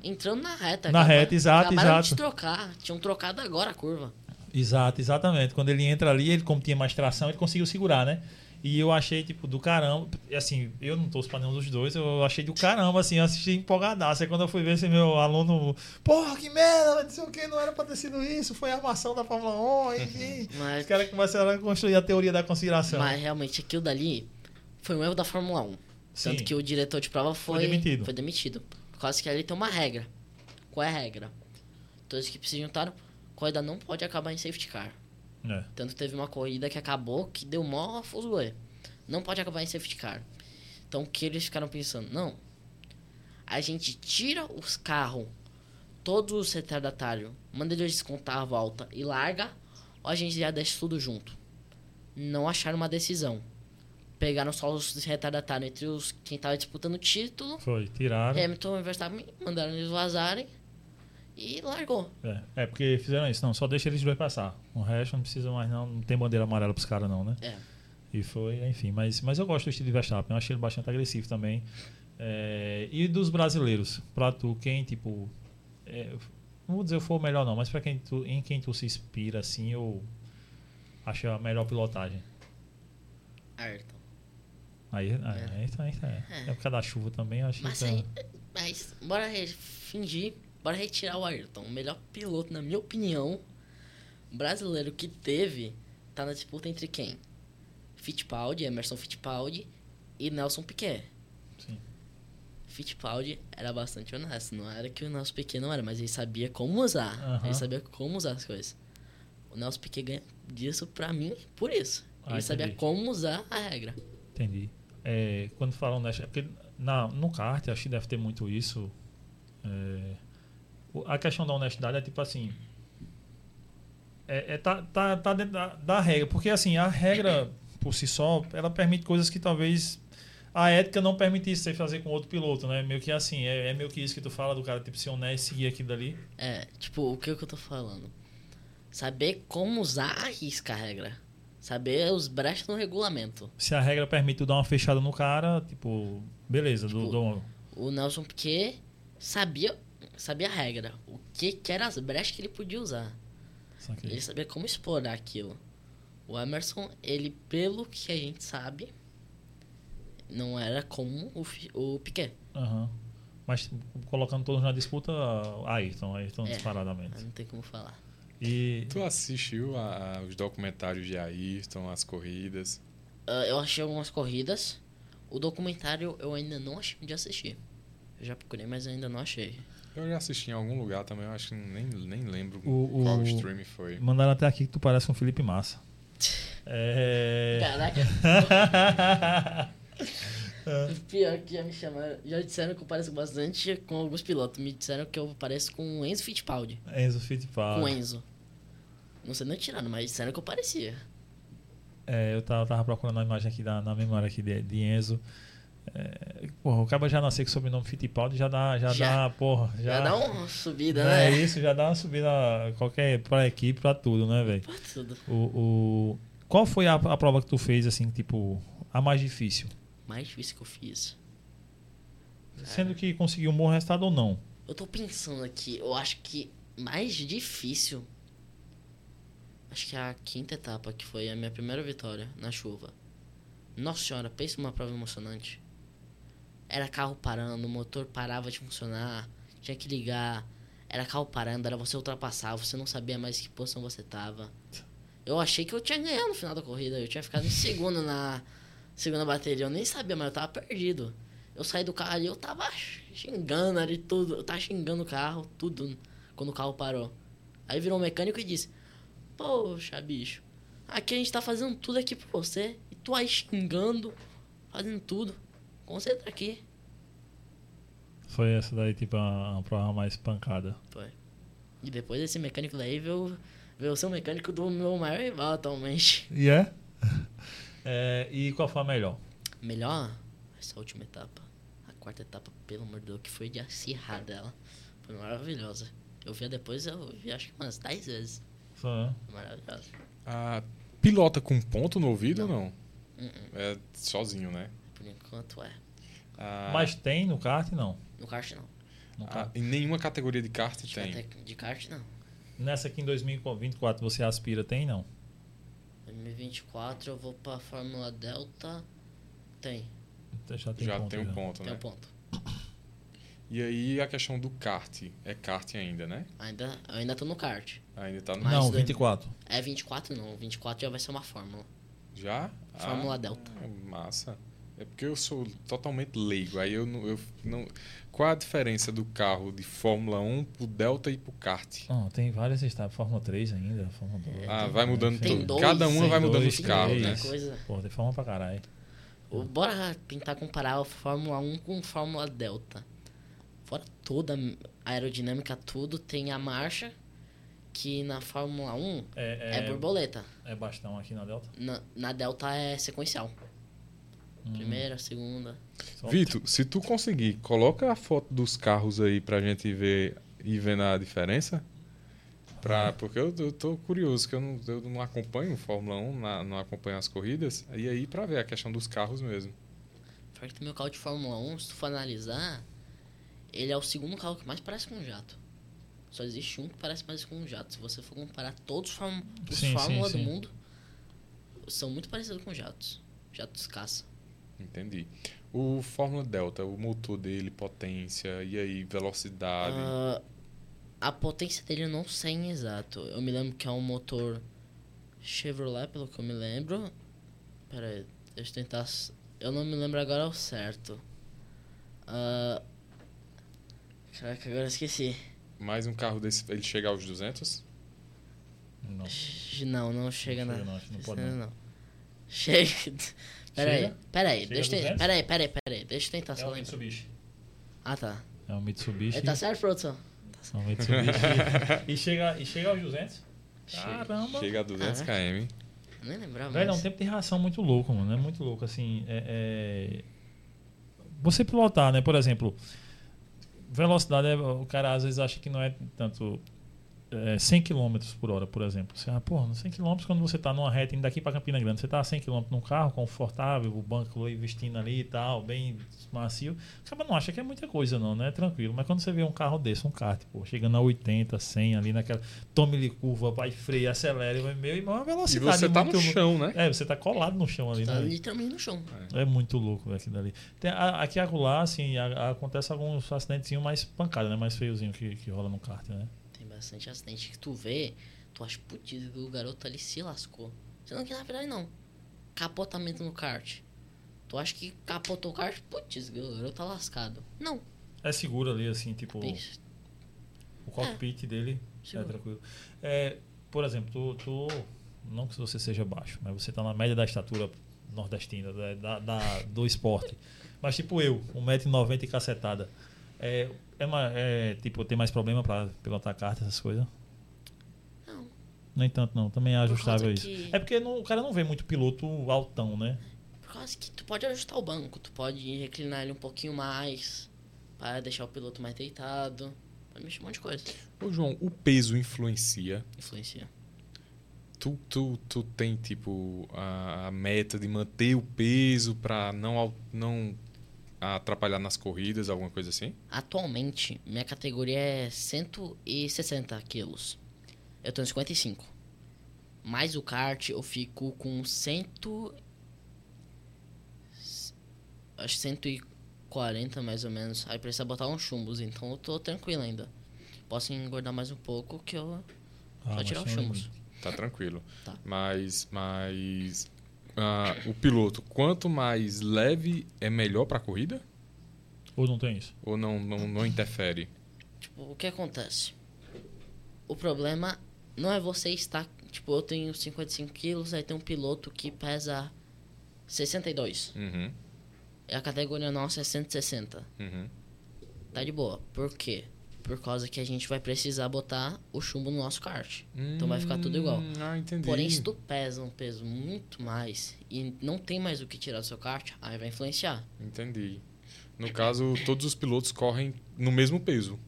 entrando na reta. Na reta, exato, acabaram exato. de trocar. Tinham trocado agora a curva. Exato, exatamente. Quando ele entra ali, ele como tinha mais tração, ele conseguiu segurar, né? E eu achei, tipo, do caramba. Assim, eu não torço pra nenhum dos dois, eu achei do caramba, assim, eu assisti empolgadaço. Aí quando eu fui ver esse meu aluno, porra, que merda, não sei o que, não era pra ter sido isso, foi a armação da Fórmula 1, enfim. Mas Os caras começaram a construir a teoria da conspiração. Mas realmente aquilo dali foi um erro da Fórmula 1. Tanto Sim. que o diretor de prova foi, Foi demitido. Foi demitido. Causa que ali tem uma regra. Qual é a regra? Todas as equipes se juntaram, corrida não pode acabar em safety car. É. Tanto teve uma corrida que acabou que deu mó fuzuê. Não pode acabar em safety car. Então o que eles ficaram pensando? Não. A gente tira os carros, todos os retardatários, manda eles descontar a volta e larga, ou a gente já deixa tudo junto. Não acharam uma decisão. Pegaram só os retardatários entre os quem tava disputando o título. Foi, tiraram. Hamilton e Verstappen mandaram eles vazarem e largou. É, é, porque fizeram isso. Não, só deixa eles dois passar. O resto não precisa mais, não. Não tem bandeira amarela pros caras, não, né? É. E foi, enfim. Mas, mas eu gosto do estilo de Verstappen. Eu achei ele bastante agressivo também. É, e dos brasileiros? Pra tu, quem, tipo. É, não vou dizer foi o melhor, não, mas pra quem tu, em quem tu se inspira, assim, eu acho a melhor pilotagem. Ayrton. Aí, aí, aí, tá- aí, tá- é. é por causa da chuva também, eu acho Mas, que. aí, mas bora fingir, bora retirar o Ayrton. O melhor piloto, na minha opinião, brasileiro que teve, tá na disputa entre quem? Fittipaldi, Emerson Fittipaldi e Nelson Piquet. Sim. Fittipaldi era bastante honesto, não era que o Nelson Piquet não era, mas ele sabia como usar. Aham. Ele sabia como usar as coisas. O Nelson Piquet ganha disso pra mim por isso. Ah, Ele sabia entendi. como usar a regra. Entendi. É, quando falam nessa. é Porque na, no kart, acho que deve ter muito isso. É, a questão da honestidade é tipo assim. É, é tá, tá, tá dentro da, da regra. Porque assim, a regra por si só, ela permite coisas que talvez a ética não permitisse você fazer com outro piloto, né? Meio que assim, é, é meio que isso que tu fala do cara, tipo, ser honesto e seguir aquilo dali. É, tipo, o que, que eu tô falando? Saber como usar a risca a regra. Saber os brechas no regulamento. Se a regra permite tu dar uma fechada no cara, tipo, beleza, do, Tipo, do- O Nelson Piquet sabia, sabia a regra. O que, que eram as brechas que ele podia usar. Ele sabia como explorar aquilo. O Emerson, ele, pelo que a gente sabe, não era como o, o Piquet. Aham. Mas colocando todos na disputa, Ayrton, Ayrton É. disparadamente. Não tem como falar. E Tu assistiu a- a- os documentários de Ayrton, as corridas? Ah, eu achei algumas corridas. O documentário eu ainda não achei de assistir. Eu já procurei, mas ainda não achei. Eu já assisti em algum lugar também, eu acho que nem, nem lembro O- qual o- stream foi. mandaram até aqui que tu parece um Felipe Massa. É... Caraca. Pior que já me chamaram. Já disseram que eu pareço bastante com alguns pilotos. Me disseram que eu pareço com o Enzo Fittipaldi. Enzo Fittipaldi. Com Enzo. Não sei nem tirando, mas disseram que eu parecia. É, eu tava, tava procurando a imagem aqui da, na memória aqui de, de Enzo. É, porra, o cara já nasceu com o sobrenome Fittipaldi, já dá, já, Já. dá, porra. Já, Já, dá uma subida, É né? isso, já dá uma subida qualquer pra equipe, pra tudo, né, velho? Pra tudo. O, o, qual foi a, a prova que tu fez, assim, tipo, a mais difícil? Mais difícil que eu fiz. Sendo que conseguiu um bom resultado ou não? Eu tô pensando aqui, eu acho que mais difícil. Acho que é a quinta etapa, que foi a minha primeira vitória na chuva. Nossa senhora, pensa numa prova emocionante. Era carro parando, o motor parava de funcionar, tinha que ligar. Era carro parando, era você ultrapassar, você não sabia mais que posição você tava. Eu achei que eu tinha ganhado no final da corrida, eu tinha ficado em segundo na segunda bateria, eu nem sabia, mas eu tava perdido. Eu saí do carro ali, eu tava xingando ali tudo. Eu tava xingando o carro, tudo, quando o carro parou. Aí virou um mecânico e disse: Poxa, bicho, aqui a gente tá fazendo tudo aqui pra você. E tu aí xingando, fazendo tudo. Concentra aqui. Foi essa daí, tipo, a, a prova mais pancada. Foi. E depois desse mecânico daí veio, veio ser o mecânico do meu maior rival atualmente. E é? é? E qual foi a melhor? Melhor, essa última etapa. A quarta etapa, pelo amor de Deus, que foi de acirrar dela. Foi maravilhosa. Eu via depois, eu vi acho que umas 10 vezes. Maravilhosa. Ah, pilota com ponto no ouvido ou não? Uh-uh. É sozinho, né? Por enquanto é. Ah, Mas tem no kart, não. No kart não. No ah, em nenhuma categoria de kart De, tem. cate- de kart não. Nessa aqui em 2024 você aspira, tem não? 2024 eu vou pra Fórmula Delta. Tem. Então Já tem Já ponto. tem um ponto, Tem né? um ponto. E aí a questão do kart. É kart ainda, né? Ainda, eu ainda tô no kart. Ainda tá no. Mas Não, dois- 24. É 24 não. 24 já vai ser uma Fórmula. Já? Fórmula Ah, Delta. Massa. É porque eu sou totalmente leigo. Aí eu não, eu não. Qual a diferença do carro de Fórmula 1 pro Delta e pro kart? Não, tem várias estados. Fórmula 3 ainda, Fórmula 2. Ah, vai mudando Tem tudo. dois, Cada uma vai mudando dois, os carros, né? Coisa. Pô, tem Fórmula pra caralho. Bora tentar comparar a Fórmula 1 com Fórmula Delta. Fora toda a aerodinâmica, tudo, tem a marcha, que na Fórmula 1 É, é, borboleta. é bastão aqui na Delta? Na, na Delta é sequencial. Hum. Primeira, segunda. Vitor, se tu conseguir, coloca a foto dos carros aí pra gente ver e vendo a diferença. Pra, porque eu, eu tô curioso, que eu não, eu não acompanho Fórmula 1, na- não acompanho as corridas. E aí pra ver a questão dos carros mesmo. Que meu carro de Fórmula 1, se tu for analisar, ele é o segundo carro que mais parece com um jato. Só existe um que parece mais com um jato. Se você for comparar todos os, Fórmula- os Sim, sim, Fórmula do mundo, são muito parecidos com jatos. Jatos caça. Entendi. O Fórmula Delta, o motor dele, potência, e aí, velocidade. Ah, a potência dele eu não sei em exato. Eu me lembro que é um motor Chevrolet, pelo que eu me lembro. Pera aí, deixa eu tentar. Eu não me lembro agora ao certo. Ah, caraca, agora eu esqueci. Mais um carro desse, ele chega aos 200? Não. Não, não chega Não na. chega não, não pode Chega não. Chega. Pera aí, Chega? pera aí, Chega deixa eu a te- 200? pera aí, pera aí, pera aí, deixa eu tentar É só um lembrar. Mitsubishi. Ah, tá. É um Mitsubishi. Ele tá certo, produção? É um Mitsubishi. e, chega, e chega aos 200? Chega. Caramba. Chega a 200 Ah, km. Eu nem lembrava Velho, é um tempo de reação muito louco, mano. É muito louco, assim. É, é- Você pilotar, né? Por exemplo, velocidade, é- o cara às vezes acha que não é tanto. É 100 km por hora, por exemplo. Você, ah, porra, 100 km quando você tá numa reta indo daqui pra Campina Grande, você tá a 100 km num carro confortável, o banco aí vestindo ali e tal, bem macio. Acaba não acha que é muita coisa, não, né? É tranquilo. Mas quando você vê um carro desse, um kart, pô, chegando a 80, 100 ali naquela. Tome-lhe curva, vai freia, acelera, e vai meu irmão, é uma E velocidade. você tá muito no chão, né? é, você tá colado no chão ali, Tá né? literalmente no chão. É muito louco velho, aquilo ali. Tem, a- aqui e acolá, assim, a- a- acontece alguns acidentezinhos mais pancada, né? Mais feiozinho que, que rola no kart, né? Bastante acidente que tu vê, tu acha, putz, o garoto ali se lascou. Sendo que na verdade não. Capotamento no kart. Tu acha que capotou o kart, putz, o garoto tá lascado. Não. É seguro ali, assim, tipo, Pensa. o cockpit dele é Seguro. tranquilo. É, por exemplo, tu, tu, não que você seja baixo, mas você tá na média da estatura nordestina, da, da- da- do esporte. Mas tipo eu, 1,90m e cacetada. É, é, é, tipo, tem mais problema pra pilotar carta, essas coisas? Não. Nem tanto não, também é ajustável isso. que- É porque não- o cara não vê muito piloto altão, né? Por causa que tu pode ajustar o banco, tu pode reclinar ele um pouquinho mais, para deixar o piloto mais deitado. Pode mexer um monte de coisa. Ô, João, o peso influencia? Influencia. Tu, tu, tu tem, tipo, a, a meta de manter o peso pra não, não atrapalhar nas corridas, alguma coisa assim? Atualmente, minha categoria é 160 quilos. Eu tenho 55. Mais o kart, eu fico com 100... Acho 140 mais ou menos. Aí precisa botar uns chumbos, então eu tô tranquilo ainda. Posso engordar mais um pouco que eu... Ah, Só tirar os tem- chumbos. Tá tranquilo. Tá. Mas, mas ah, o piloto, quanto mais leve, é melhor pra corrida? Ou não tem isso? Ou não, não, não interfere? Tipo, o que acontece? O problema não é você estar. Tipo, eu tenho 55 quilos, aí tem um piloto que pesa 62. Uhum, E a categoria nossa é 160. uhum. Tá de boa. Por quê? Por causa que a gente vai precisar botar o chumbo no nosso kart. Então vai ficar tudo igual. Hum, Ah, entendi. Porém, se tu pesa um peso muito mais e não tem mais o que tirar do seu kart, aí vai influenciar. Entendi. No caso, todos os pilotos correm no mesmo peso.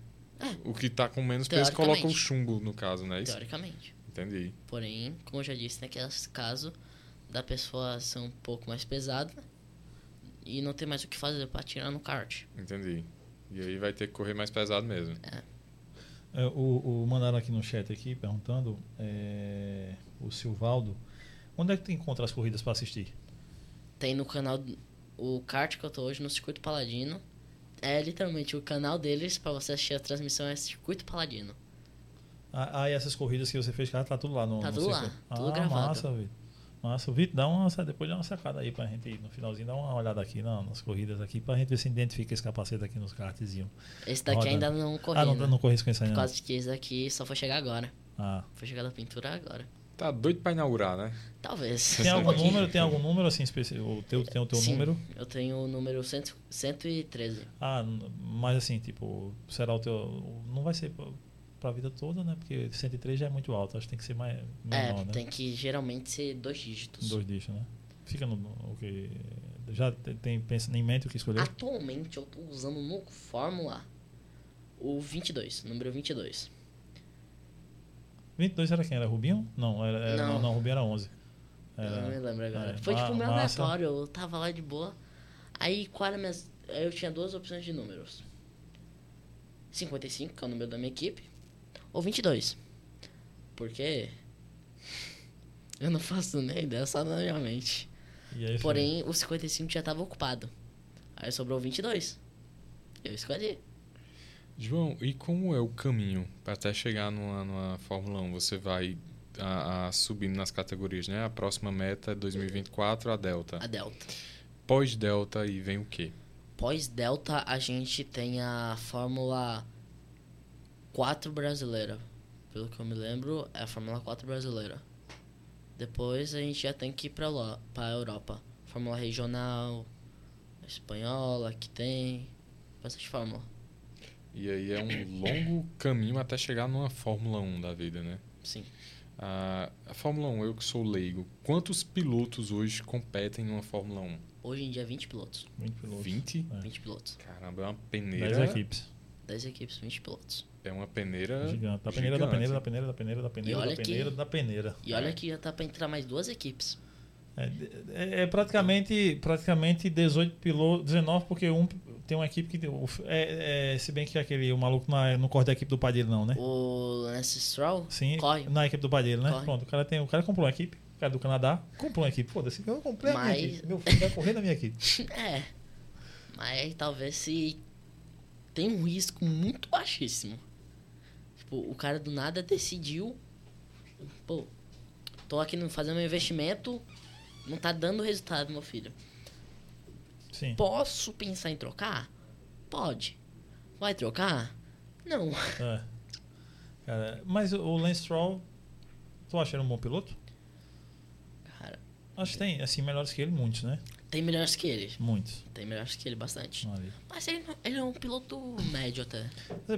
É. O que tá com menos peso coloca o chumbo, no caso, é isso? Teoricamente. Entendi. Porém, como eu já disse, naquele caso da pessoa ser um pouco mais pesada e não ter mais o que fazer pra tirar no kart. Entendi. E aí vai ter que correr mais pesado mesmo. É, o, o mandaram aqui no chat aqui perguntando é, o Silvaldo onde é que tu encontra as corridas para assistir? Tem no canal o kart que eu tô hoje no Circuito Paladino. É literalmente o canal deles pra você assistir a transmissão é Circuito Paladino. Ah, ah, e essas corridas que você fez, cara, tá tudo lá no Tá no tudo lá, circuito? tudo ah, gravado. massa, Vitor. Massa, Vitor, dá uma, depois dá uma sacada aí pra gente ir no finalzinho, dá uma olhada aqui na- nas corridas aqui pra gente ver se identifica esse capacete aqui nos kartzinhos. Esse daqui Roda. ainda não corri, Ah, não, né? não corri com Por não. causa que esse daqui só foi chegar agora. Ah. Foi chegar da pintura agora. Tá doido pra inaugurar, né? Talvez. Tem Um algum pouquinho. número? Tem algum número assim específico? O teu tem o teu Sim, número? Eu tenho o número 100, 113. Ah, mas assim, tipo, será o teu. Não vai ser pra, pra vida toda, né? Porque 103 já é muito alto, acho que tem que ser mais menor, é, né? tem que geralmente ser dois dígitos. Dois dígitos, né? Fica no, que. Já tem, pensa em mente o que escolher? Atualmente eu tô usando no Fórmula o 22, número 22. 22 era quem? Era Rubinho? Não, era, era- não. Não. não, Rubinho era 11. Eu não me Era, lembro agora. é, Foi tipo meio aleatório, eu tava lá de boa. Aí qual era minhas. Eu tinha duas opções de números: 55, que é o número da minha equipe, ou 22. Porque. Eu não faço nem ideia, só na minha mente. e aí foi. Porém, o 55 já tava ocupado. Aí sobrou o 22. Eu escolhi. João, e como é o caminho para até chegar numa, numa Fórmula 1? Você vai a, a subindo nas categorias, né? A próxima meta é 2024, a Delta. A Delta. Pós-Delta aí vem o quê? Pós-Delta, a gente tem a Fórmula 4 brasileira. Pelo que eu me lembro, é a Fórmula 4 brasileira. Depois a gente já tem que ir pra, lá, pra Europa. Fórmula regional, espanhola, que tem. Bastante fórmula. E aí é um longo caminho até chegar numa Fórmula 1 da vida, né? Sim. A, a Fórmula 1, eu que sou leigo, quantos pilotos hoje competem numa Fórmula 1? Hoje em dia, 20 pilotos. 20 pilotos. 20? É. 20 pilotos. Caramba, é uma 10 peneira. equipes. 10 equipes, 20 pilotos. É uma peneira. Gigante. Da peneira, da peneira, da peneira, da peneira, da peneira, da que- peneira, da peneira. E olha que já tá pra entrar mais duas equipes. É, é- é praticamente, praticamente 18 pilotos, 19, porque um tem uma equipe que. tem- É, é, se bem que aquele, o maluco não, é- não corre da equipe do Padilha, não, né? O Lance Stroll Sim, corre. na equipe do Padilha, né? Corre. Pronto, o cara, tem, o cara comprou uma equipe, o cara do Canadá comprou uma equipe. Foda-se, eu comprei a minha Mas- equipe. Meu filho vai correr na minha equipe. É. Mas talvez se tem um risco muito baixíssimo. Tipo, o cara do nada decidiu. Pô, tô aqui no- fazendo meu investimento, não tá dando resultado, meu filho. Sim. Posso pensar em trocar? Pode. Vai trocar? Não. É. Cara, mas o- o Lance Stroll, tu acha ele um bom piloto? Cara, Acho que tem, assim, melhores que ele, muitos, né? Tem melhores que ele. Muitos. Tem melhores que ele, bastante. Ali. Mas ele, ele é um piloto médio até.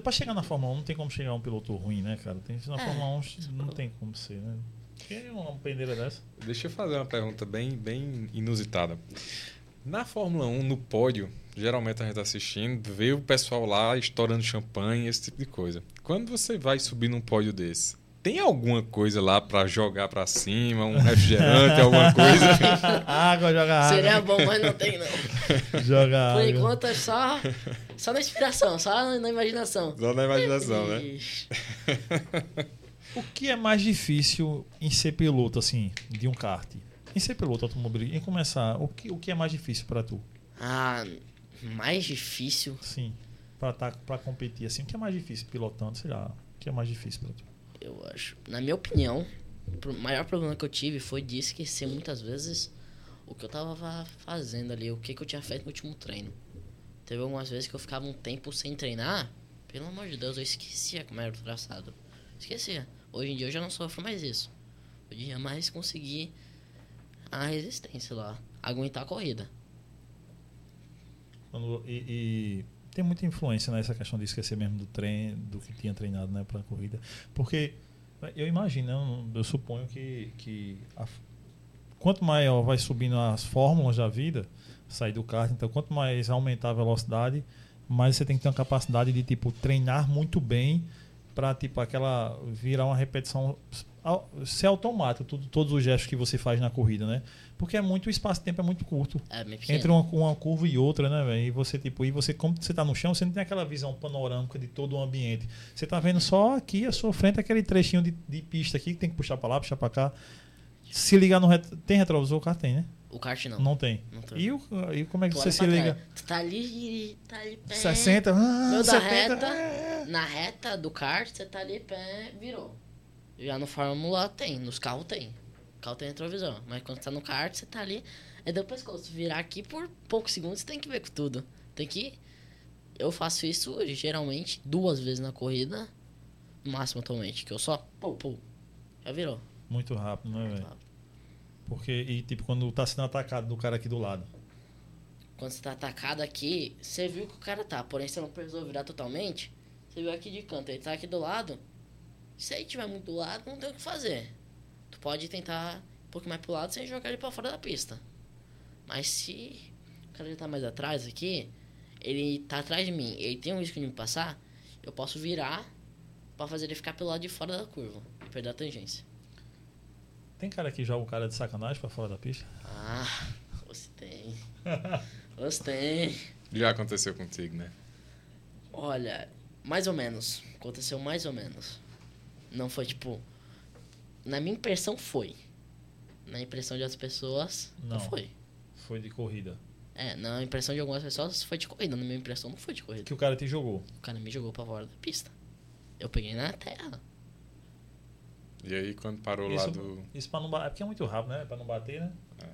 Pra chegar na Fórmula 1 não tem como chegar um piloto ruim, né, cara? Tem, na É. Fórmula 1 não tem como ser, né? Que uma pendeira dessa? Deixa eu fazer uma pergunta bem, bem inusitada. Na Fórmula 1, no pódio, geralmente a gente tá assistindo, vê o pessoal lá estourando champanhe, esse tipo de coisa. Quando você vai subir num pódio desse, tem alguma coisa lá pra jogar pra cima, um refrigerante, alguma coisa? água, joga água. Seria bom, mas não tem não. Joga Por água. enquanto é só, só na inspiração, só na imaginação. Só na imaginação, né? O que é mais difícil em ser piloto, assim, de um kart? Em ser piloto automobilístico, em começar, o que, o que é mais difícil pra tu? Ah, mais difícil. Sim, pra, tá, pra competir, assim, o que é mais difícil pilotando, sei lá, o que é mais difícil pra tu? Eu acho. Na minha opinião, o maior problema que eu tive foi de esquecer muitas vezes o que eu tava fazendo ali, o que, que eu tinha feito no último treino. Teve algumas vezes que eu ficava um tempo sem treinar, pelo amor de Deus, eu esquecia como era o traçado. Esquecia. Hoje em dia eu já não sofro mais isso. Dia é mais conseguir a resistência lá, aguentar a corrida. E, e tem muita influência nessa questão de esquecer mesmo do treino, do que tinha treinado né, para a corrida. Porque eu imagino, né, eu, eu suponho que, que a- quanto maior vai subindo as fórmulas da vida, sair do kart, então quanto mais aumentar a velocidade, mais você tem que ter uma capacidade de tipo treinar muito bem para tipo aquela virar uma repetição ser automático tudo, todos os gestos que você faz na corrida, né? Porque é muito o espaço de tempo é muito curto É entre uma, uma curva e outra, né, velho? E você, tipo, e você, como você tá no chão, você não tem aquela visão panorâmica de todo o ambiente. Você tá vendo só aqui à sua frente aquele trechinho de, de pista aqui que tem que puxar pra lá, puxar pra cá. Se ligar no ret... Tem retrovisor? O carro tem, né? O kart não. Não, tem. Não tem. E, o, e como é que Tu você se liga? Tu tá ali, tá ali pé. 60, ah, Meu da 70. reta, na reta do kart, você tá ali pé, virou. Já no Fórmula tem, nos carros tem. O carro tem retrovisor. Mas quando você tá no kart, você tá ali. É do pescoço. Virar aqui por poucos segundos, você tem que ver com tudo. Tem que. Eu faço isso geralmente duas vezes na corrida. No máximo atualmente. Que eu só. Pô, pô. Já virou. Muito rápido, né, velho? Porque, e tipo, quando tá sendo atacado do cara aqui do lado. Quando você tá atacado aqui, você viu que o cara tá. Porém, você não precisou virar totalmente. Você viu aqui de canto, ele tá aqui do lado. Se ele tiver muito do lado, não tem o que fazer. Tu pode tentar um pouco mais pro lado sem jogar ele pra fora da pista. Mas se o cara já tá mais atrás aqui, ele tá atrás de mim, ele tem um risco de me passar, eu posso virar pra fazer ele ficar pelo lado de fora da curva e perder a tangência. Tem cara que joga o cara de sacanagem pra fora da pista? Ah, você tem. Você tem. Já aconteceu contigo, né? Olha, mais ou menos. Aconteceu mais ou menos. Não foi tipo. Na minha impressão foi. Na impressão de outras pessoas, não, Não. foi. Foi de corrida. É, na impressão de algumas pessoas foi de corrida. Na minha impressão não foi de corrida. Que o cara te jogou. O cara me jogou pra fora da pista. Eu peguei na terra. E aí, quando parou lá Isso, do. isso pra não bater. É porque é muito rápido, né? Pra não bater, né? É.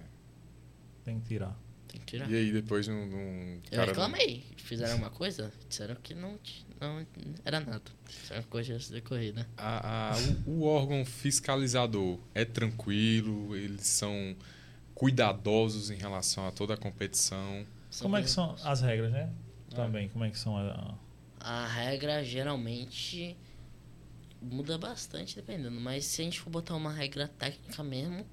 Tem que tirar. Tem que tirar. E aí, depois, num. num Eu cara- reclamei. Fizeram uma coisa, disseram que não, não era nada. Disseram coisas de corrida. A- a- o, o órgão fiscalizador é tranquilo, eles são cuidadosos em relação a toda a competição. Como é que são bem- as regras, né? É. Também, como é que são a... A regra geralmente muda bastante dependendo, mas se a gente for botar uma regra técnica mesmo,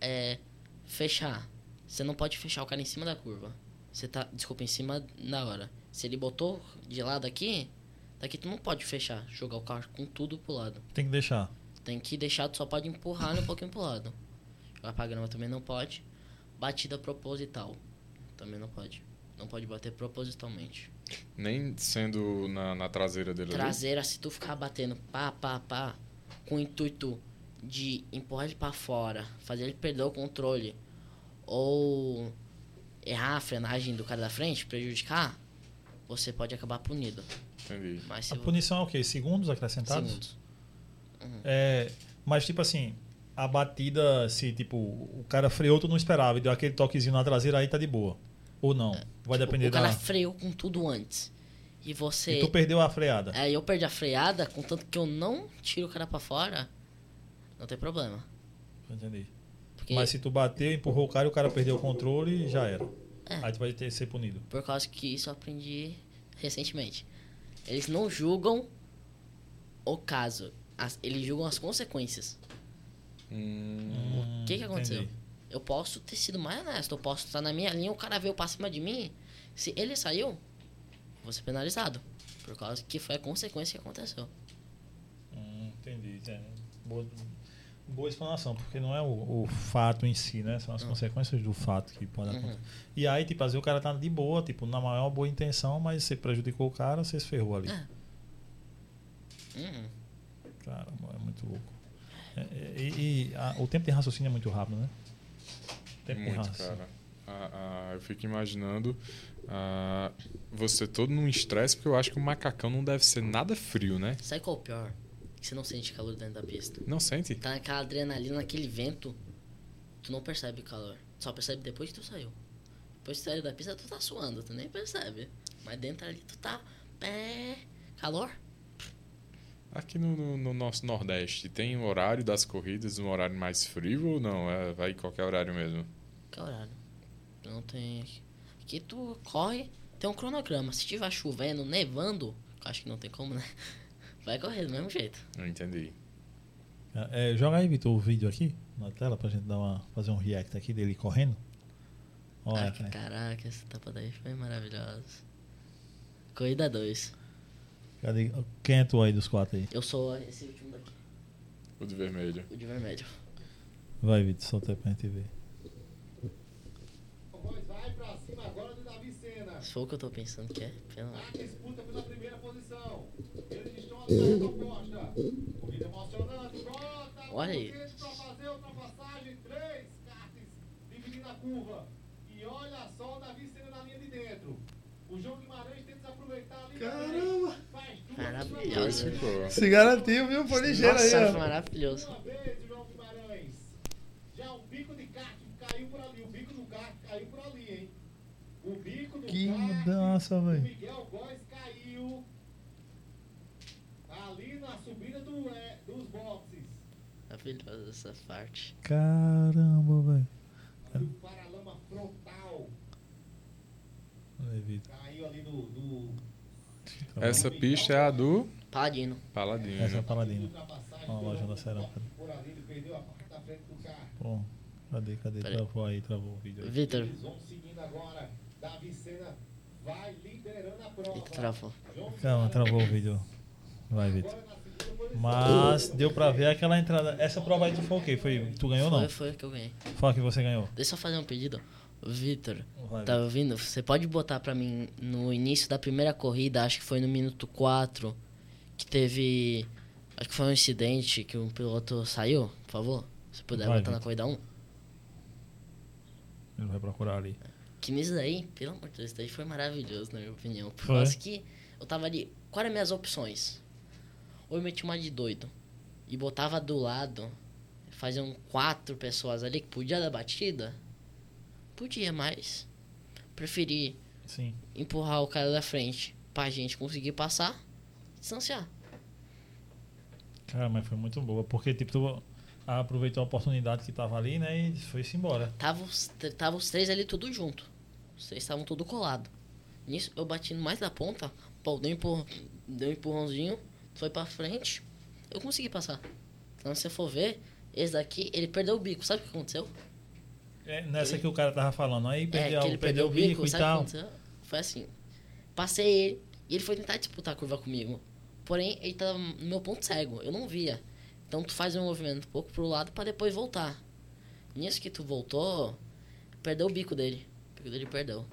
é fechar. Você não pode fechar o cara em cima da curva. Você tá, desculpa, em cima na hora. Se ele botou de lado aqui, daqui tu não pode fechar, jogar o carro com tudo pro lado. Tem que deixar. Tem que deixar, tu só pode empurrar um pouquinho pro lado. Jogar pra grama também não pode. Batida proposital também não pode. Não pode bater propositalmente. Nem sendo na, na traseira dele ali. Traseira, se tu ficar batendo pá, pá, pá, com o intuito de empurrar ele pra fora, fazer ele perder o controle, ou errar a frenagem do cara da frente, prejudicar, você pode acabar punido. Entendi. Mas A punição é o quê? Segundos acrescentados? segundos. É, mas, tipo assim, a batida, se tipo, o cara freou, tu não esperava e deu aquele toquezinho na traseira, aí tá de boa. Ou não. Vai depender o cara da. freou com tudo antes. E você. E tu perdeu a freada. Aí eu perdi a freada, contanto que eu não tiro o cara pra fora, não tem problema. Entendi. Porque Mas se tu bateu, empurrou o cara e o cara perdeu o controle, já era. É. Aí tu vai ter que ser punido. por causa que isso eu aprendi recentemente. Eles não julgam o caso, as- eles julgam as consequências. Hum, O que que aconteceu? entendi. Eu posso ter sido mais honesto, eu posso estar na minha linha, o cara veio pra cima de mim. Se ele saiu, vou ser penalizado. Por causa que foi a consequência que aconteceu. Hum, entendi. É, boa, boa explanação, porque não é o, o fato em si, né? São as consequências do fato que pode Uhum. acontecer. E aí, tipo, às vezes o cara tá de boa, tipo, na maior boa intenção, mas você prejudicou o cara, você se ferrou ali. É. Uhum. Caramba, é muito louco. É, é, e e a- o tempo de raciocínio é muito rápido, né? De muito, raciocínio. cara. Ah, ah, eu fico imaginando ah, você todo num estresse, porque eu acho que o macacão não deve ser nada frio, né? Sabe qual é o pior? Que você não sente calor dentro da pista. Não sente? Tá naquela adrenalina, naquele vento, tu não percebe o calor. Só percebe depois que tu saiu. Depois que tu saiu da pista, tu tá suando, tu nem percebe. Mas dentro ali tu tá. Pé. Calor? Aqui no, no- no nosso Nordeste, tem o horário das corridas, um horário mais frio ou não? É, vai em qualquer horário mesmo? Que horário? Não tem. Aqui tu corre, tem um cronograma. Se tiver chovendo, nevando, que eu acho que não tem como, né? Vai correr do mesmo jeito. Eu entendi. É, joga aí, Vitor, o vídeo aqui na tela pra gente dar uma, fazer um react aqui dele correndo. Olha, Ah, cara. caraca, essa etapa daí foi maravilhosa. Corrida 2. Cadê? Quem é tu aí dos quatro aí? Eu sou esse último daqui, O de vermelho. o de vermelho. Vai, Vitor, solta aí pra gente ver. Pois vai pra cima agora do Davi For o que eu tô pensando que é, A disputa pela primeira posição. Eles estão ali na reta oposta. Corrida emocionante. Brota. Olha aí. Pra fazer ultrapassagem. Três dividindo a curva. E olha só o Davi Senna na linha de dentro. O João Guimarães tenta aproveitar ali. Caramba! Faz duas Maravilhoso. Se garantiu, viu? Foi Nossa, foi maravilhoso. Uma vez o João Guimarães. Já o bico de kart caiu por ali. O bico do kart caiu por ali, hein? O bico do Que mudança, O velho. Miguel Góes caiu ali na subida do, é, dos boxes. Maravilhosa essa parte. Caramba, velho. O paralama frontal Olha aí, Vitor. caiu ali no. no Essa pista é a do Paladino. Paladino. Essa é a Paladino. ultrapassagem Ó, a loja da Serão. Cadê? Por ali, ele perdeu a parte da frente do carro. Pô, cadê, cadê? Peraí. Travou aí, travou o vídeo. Vitor, Davi Senna vai liderando a prova. Travou. Calma, travou o vídeo. Vai, Vitor. Mas deu pra ver aquela entrada. Essa prova aí tu foi o quê? Foi, tu ganhou ou Foi, não? foi que eu ganhei. Fala que você ganhou. Deixa eu fazer um pedido. Vitor, tá ouvindo? Você pode botar pra mim no início da primeira corrida, acho que foi no minuto 4, que teve. Acho que foi um incidente que um piloto saiu, por favor. Se puder Vai, botar na Vitor. corrida 1. Ele vai procurar ali. Que nisso daí, pelo amor de Deus, isso daí foi maravilhoso, na minha opinião. Por causa que eu tava ali, quais eram minhas opções? Ou eu meti uma de doido e botava do lado, faziam quatro pessoas ali que podia dar batida? Podia, mas preferi Sim. empurrar o cara da frente pra gente conseguir passar e distanciar. Cara, mas foi muito boa. Porque, tipo, tu aproveitou a oportunidade que tava ali, né? E foi-se embora. Tava os, tava os três ali tudo junto. Três estavam tudo colado. Nisso eu bati no mais da ponta, pô, deu um, empurrão, deu um empurrãozinho, foi pra frente, eu consegui passar. Então se você for ver, esse daqui, ele perdeu o bico, sabe o que aconteceu? É, nessa que o cara tava falando. Aí perdeu, é, ele perdeu, o bico, e sabe o tal. que aconteceu? Foi assim, passei ele, e ele foi tentar disputar a curva comigo. Porém, ele tava no meu ponto cego, eu não via. Então tu faz um movimento um pouco pro lado pra depois voltar. Nisso que tu voltou, perdeu o bico dele. O bico dele perdeu.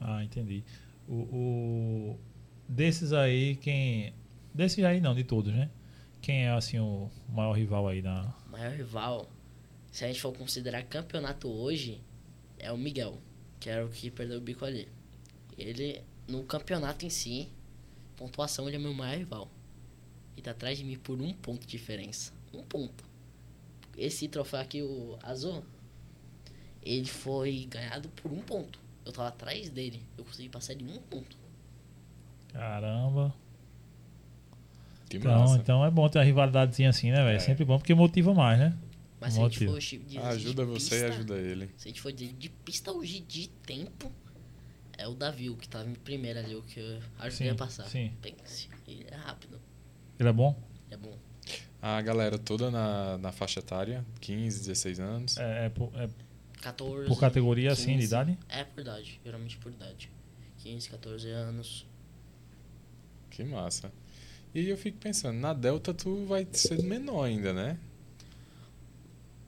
Ah, entendi. O, o- Desses aí, quem. Desses aí não, de todos, né? Quem é assim o maior rival aí na. O maior rival, se a gente for considerar campeonato hoje, é o Miguel, que era o que perdeu o bico ali. Ele, no campeonato em si, pontuação, ele é meu maior rival. E tá atrás de mim por um ponto de diferença. Um ponto. Esse troféu aqui, o azul, ele foi ganhado por um ponto. Eu tava atrás dele. Eu consegui passar ele em um ponto. Caramba. Que Então, massa. então é bom ter uma rivalidadezinha assim, né, velho? É. Sempre bom porque motiva mais, né? Mas se a gente for de, de, Ajuda de você e pista, ajuda ele. Se a gente for de, de pista hoje de tempo, é o Davi, o que tava em primeiro ali, o que eu ajudei Sim, a passar. sim. Pense, ele é rápido, Ele é bom? é bom. A galera toda na, na faixa etária, 15, 16 anos. É, é é 14. por categoria assim de 15. idade? É por idade, geralmente por idade. 15, 14 anos. Que massa. E eu fico pensando, na Delta tu vai ser menor ainda, né?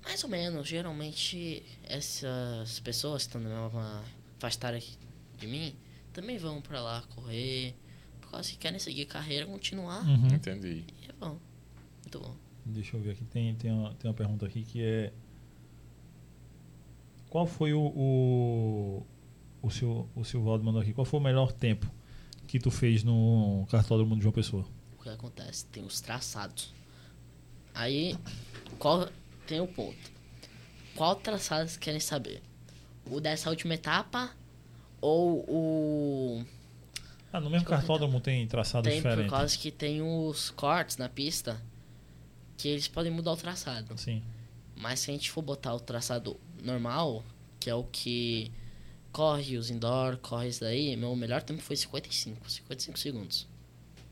Mais ou menos, geralmente essas pessoas que estão na mesma faixa etária de mim também vão pra lá correr, por causa que querem seguir carreira, continuar. Uhum. Entendi. E é bom. Muito bom. Deixa eu ver aqui. Tem, tem, uma, tem uma pergunta aqui que é. Qual foi o. O, o, seu, o Silvaldo mandou aqui. Qual foi o melhor tempo que tu fez no cartódromo de João Pessoa? O que acontece? Tem os traçados. Aí, qual tem o ponto? Qual traçado vocês querem saber? O dessa última etapa ou o Ah, no mesmo cartódromo tem traçado tem por diferente. causa que tem os cortes na pista que eles podem mudar o traçado. Sim. Mas se a gente for botar o traçado normal, que é o que corre os indoor, corre isso daí, meu melhor tempo foi 55, 55 segundos.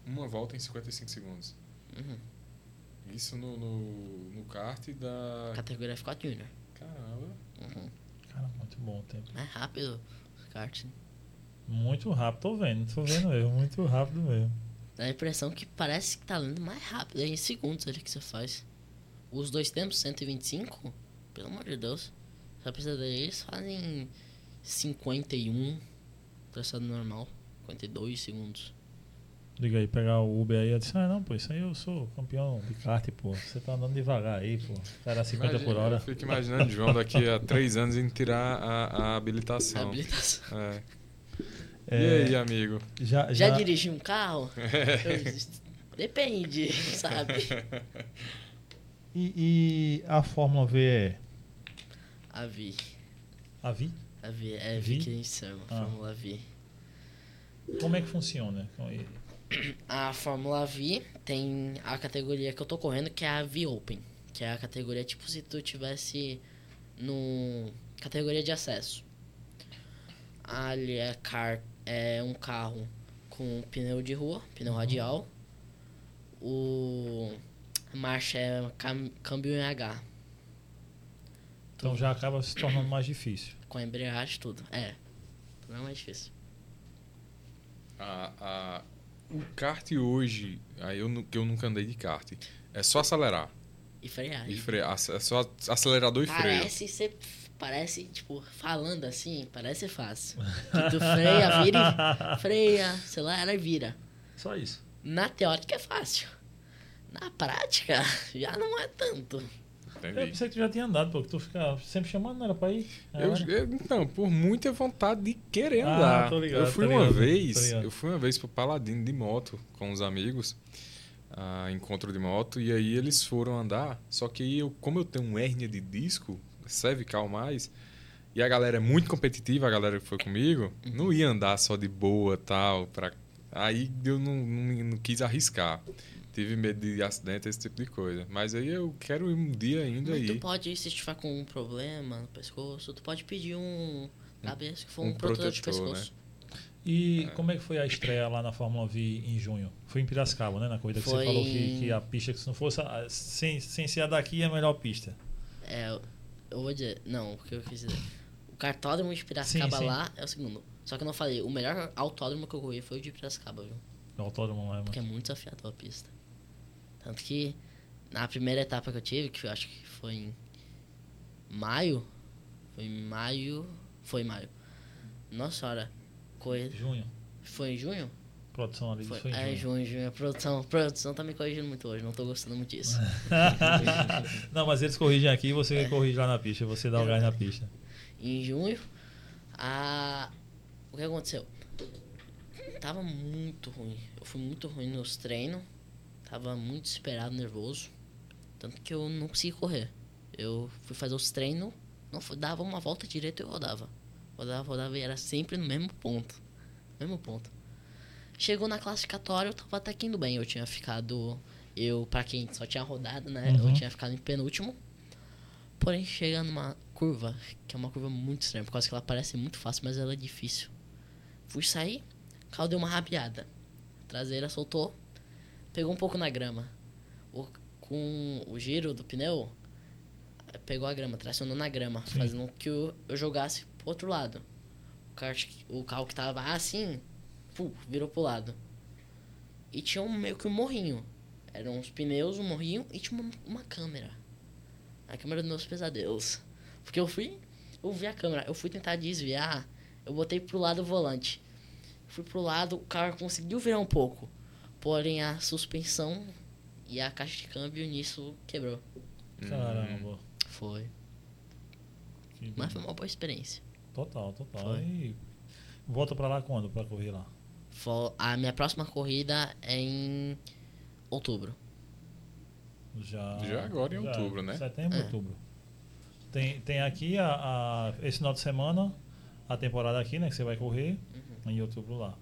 Uma volta em 55 segundos. Uhum. Isso no, no, no kart da. Categoria F4 Junior. Caramba. Uhum. Cara, muito bom o tempo. É rápido o kart. Muito rápido, tô vendo, tô vendo mesmo. Muito rápido mesmo. Dá a impressão que parece que tá andando mais rápido. É em segundos ali que você faz. Os dois tempos, 125, pelo amor de Deus. Só precisa deles fazem 51, traçado normal. 52 segundos. Liga aí, pegar o Uber aí. Eu disse, ah, não, pô, isso aí eu sou campeão de kart, pô. Você tá andando devagar aí, pô. Cara, 50 por Imagina, hora. Eu fico imaginando João daqui a três anos em tirar a, a habilitação. Habilitação. É. É, E aí, amigo? Já, Já já, dirigi um carro? Eu- Depende, sabe? E, e a Fórmula V é A Vi. a Vi? A Vi. É Vi? Vi que a gente chama. Ah. Fórmula Vi. Como é que funciona? A Fórmula V tem a categoria que eu tô correndo, que é a V Open. Que é a categoria tipo se tu tivesse no categoria de acesso. Ali é, car, é um carro com pneu de rua, pneu radial. O a marcha é cam, câmbio em H, Então já acaba se tornando mais difícil. com a embreagem tudo. É, não é mais difícil. A, a, o kart hoje, aí eu, que eu nunca andei de kart, é só acelerar. E frear. E frear. É só acelerador e freio. Parece ser. Parece, tipo, falando assim, parece fácil. Que tu freia, vira e freia, acelera e vira. Só isso. Na teórica é fácil. Na prática, já não é tanto. Eu Entendi. pensei que tu já tinha andado, pô. que Tu fica sempre chamando, não era pra ir? Eu, eu- então, por muita vontade de querer Ah, andar. tô ligado, eu fui tô uma ligado, vez, ligado. eu fui uma vez pro Paladino de moto com os amigos, a encontro de moto, e aí eles foram andar, só que aí eu, como eu tenho um hérnia de disco, cervical mais, e a galera é muito competitiva, a galera que foi comigo, não ia andar só de boa tal, pra... aí eu não, não, não quis arriscar. Tive medo de acidente, esse tipo de coisa. Mas aí eu quero ir um dia ainda Mas tu aí. pode, se estiver com um problema no pescoço, tu pode pedir um. Cabeça que for um, um protetor, de protetor, pescoço. E como é que foi a estreia lá na Fórmula V em junho? Foi em Piracicaba, né? Na corrida que Foi você falou que, que a pista, que se não fosse. a- sem, sem ser a daqui, é a melhor pista. É, eu- vou dizer. Não, o que eu quis dizer. O cartódromo de Piracicaba Sim, sim. lá é o segundo. Só que eu não falei, o melhor autódromo que eu corri foi o de Piracicaba, viu? O autódromo lá, Porque é muito desafiador a pista. Tanto que na primeira etapa que eu tive, que eu acho que foi em maio. Foi em maio. Foi em maio. Nossa senhora. Corrida. Junho. Foi em junho? Produção ali Foi, foi, em é, junho. junho, junho. A produção, a produção tá me corrigindo muito hoje, não tô gostando muito disso. não, mas eles corrigem aqui e você corrige lá na pista. Você dá o gás na pista. em junho, a... o que aconteceu? Tava muito ruim. Eu fui muito ruim nos treinos. Tava muito desesperado, nervoso. Tanto que eu não consegui correr. Eu fui fazer os treinos, não dava uma volta direita e eu rodava. Rodava, rodava e era sempre no mesmo ponto. Mesmo ponto. Chegou na classificatória, eu tava até que indo bem. Eu tinha ficado. Eu, pra quem só tinha rodado, né? Uhum. Eu tinha ficado em penúltimo. Porém, chega numa curva, que é uma curva muito estranha, por causa que ela parece muito fácil, mas ela é difícil. Fui sair, o carro deu uma rabiada. A traseira soltou, pegou um pouco na grama. O- com o giro do pneu, pegou a grama, tracionou na grama, Sim. fazendo com que eu, eu jogasse pro outro lado. O carro, o carro que tava assim, fu, virou pro lado. E tinha um, meio que um morrinho. Eram uns pneus, um morrinho e tinha uma, uma câmera. A câmera dos meus pesadelos. Porque eu fui, eu vi a câmera, eu fui tentar desviar, eu botei pro lado o volante. Fui pro lado, o carro conseguiu virar um pouco. Porém, a suspensão e a caixa de câmbio nisso quebrou. Caramba. Foi. Que Mas foi uma boa experiência. Total, total. Foi. E volta pra lá quando? Pra correr lá? Fo- A minha próxima corrida é em outubro. Já, Já agora em outubro, né? Setembro, É. outubro. Tem, tem aqui a, a- esse final de semana a temporada aqui, né? Que você vai correr em outubro lá.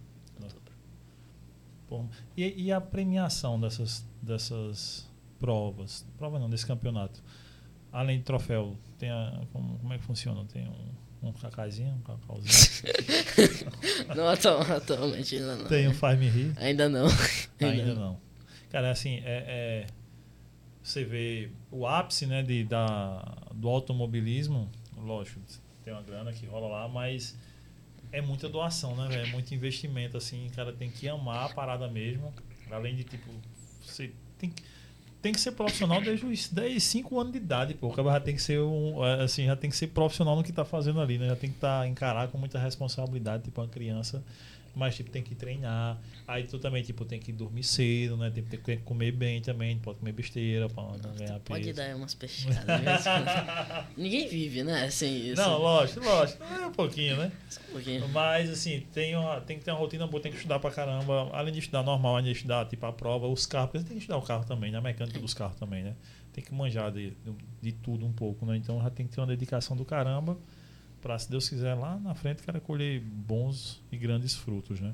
Pô, e, e a premiação dessas, dessas provas? Prova não, desse campeonato. Além de troféu, tem a, como, como é que funciona? Tem um, um cacazinho, um cacauzinho? não, atu- atualmente ainda não. tem um Faz Me Rir? Ainda não. Ainda não. Cara, assim, é, é- você vê o ápice né, de, da, do automobilismo, lógico, tem uma grana que rola lá, mas é muita doação, né, velho? É muito investimento, assim, o cara tem que amar a parada mesmo. Além de, tipo, você tem, que- tem que ser profissional desde os 10, 5 anos de idade, pô. O cara já tem que ser um, assim, já tem que ser profissional no que tá fazendo ali, né? Já tem que tá, encarar com muita responsabilidade, tipo, uma criança. Mas, tipo, tem que treinar. Aí tu também, tipo, tem que dormir cedo, né? Tem, tem que comer bem também, pode comer besteira pra não ganhar Pode peso. dar umas pescadas mesmo. Ninguém vive, né? Sem isso. Não, lógico, lógico. É um pouquinho, né? Só um pouquinho. Mas, assim, tem, uma, tem que ter uma rotina boa, tem que estudar pra caramba. Além de estudar normal, além de estudar, tipo, a prova, os carros, porque você tem que estudar o carro também, né? A mecânica dos carros também, né? Tem que manjar de, de tudo um pouco, né? Então já tem que ter uma dedicação do caramba pra, se Deus quiser, lá na frente, cara, colher bons e grandes frutos, né?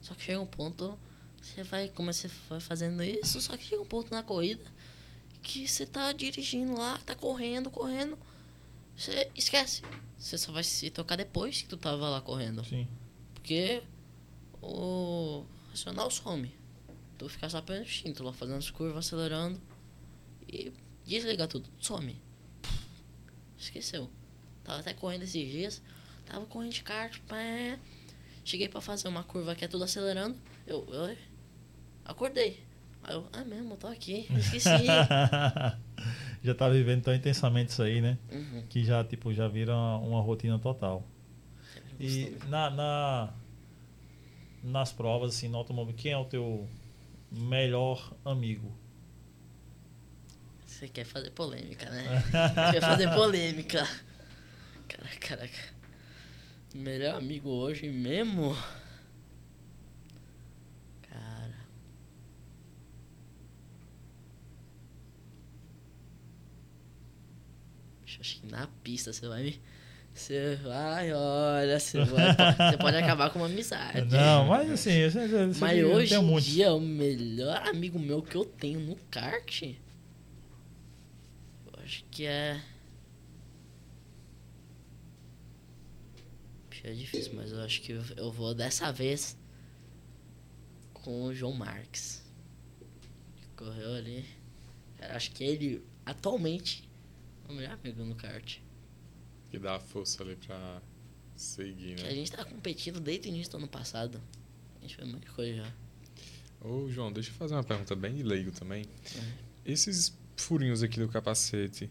Só que chega um ponto, você vai, como você vai fazendo isso, só que chega um ponto na corrida que você tá dirigindo lá, tá correndo, correndo, você esquece. Você só vai se tocar depois que tu tava lá correndo. Sim. Porque o racional some. Tu fica só pelo instinto lá, fazendo as curvas, acelerando e desliga tudo, some. Esqueceu. Tava até correndo esses dias, tava correndo de kart, pé. Cheguei pra fazer uma curva que é tudo acelerando. Eu, eu acordei. Aí eu, ah mesmo, eu tô aqui, esqueci. já tá vivendo tão intensamente isso aí, né? Uhum. Que já, tipo, já vira uma, uma rotina total. E na, na- nas provas, assim, no automóvel, quem é o teu melhor amigo? Você quer fazer polêmica, né? quer fazer polêmica. Caraca, caraca. Melhor amigo hoje mesmo? Cara. Acho que na pista você vai me. Você vai, olha, você, vai, você pode acabar com uma amizade. Não, mas assim, eu, eu, Mas hoje em muitos. dia, o melhor amigo meu que eu tenho no kart, eu acho que é. É difícil, mas eu acho que eu- vou dessa vez com o João Marques. Que correu ali. Cara, acho que ele, atualmente, é o melhor amigo no kart. Que dá a força ali pra seguir, Que a né? gente tá competindo desde o início do ano passado. A gente fez muita coisa já. Ô, João, deixa eu fazer uma pergunta bem de leigo também. É. Esses furinhos aqui do capacete,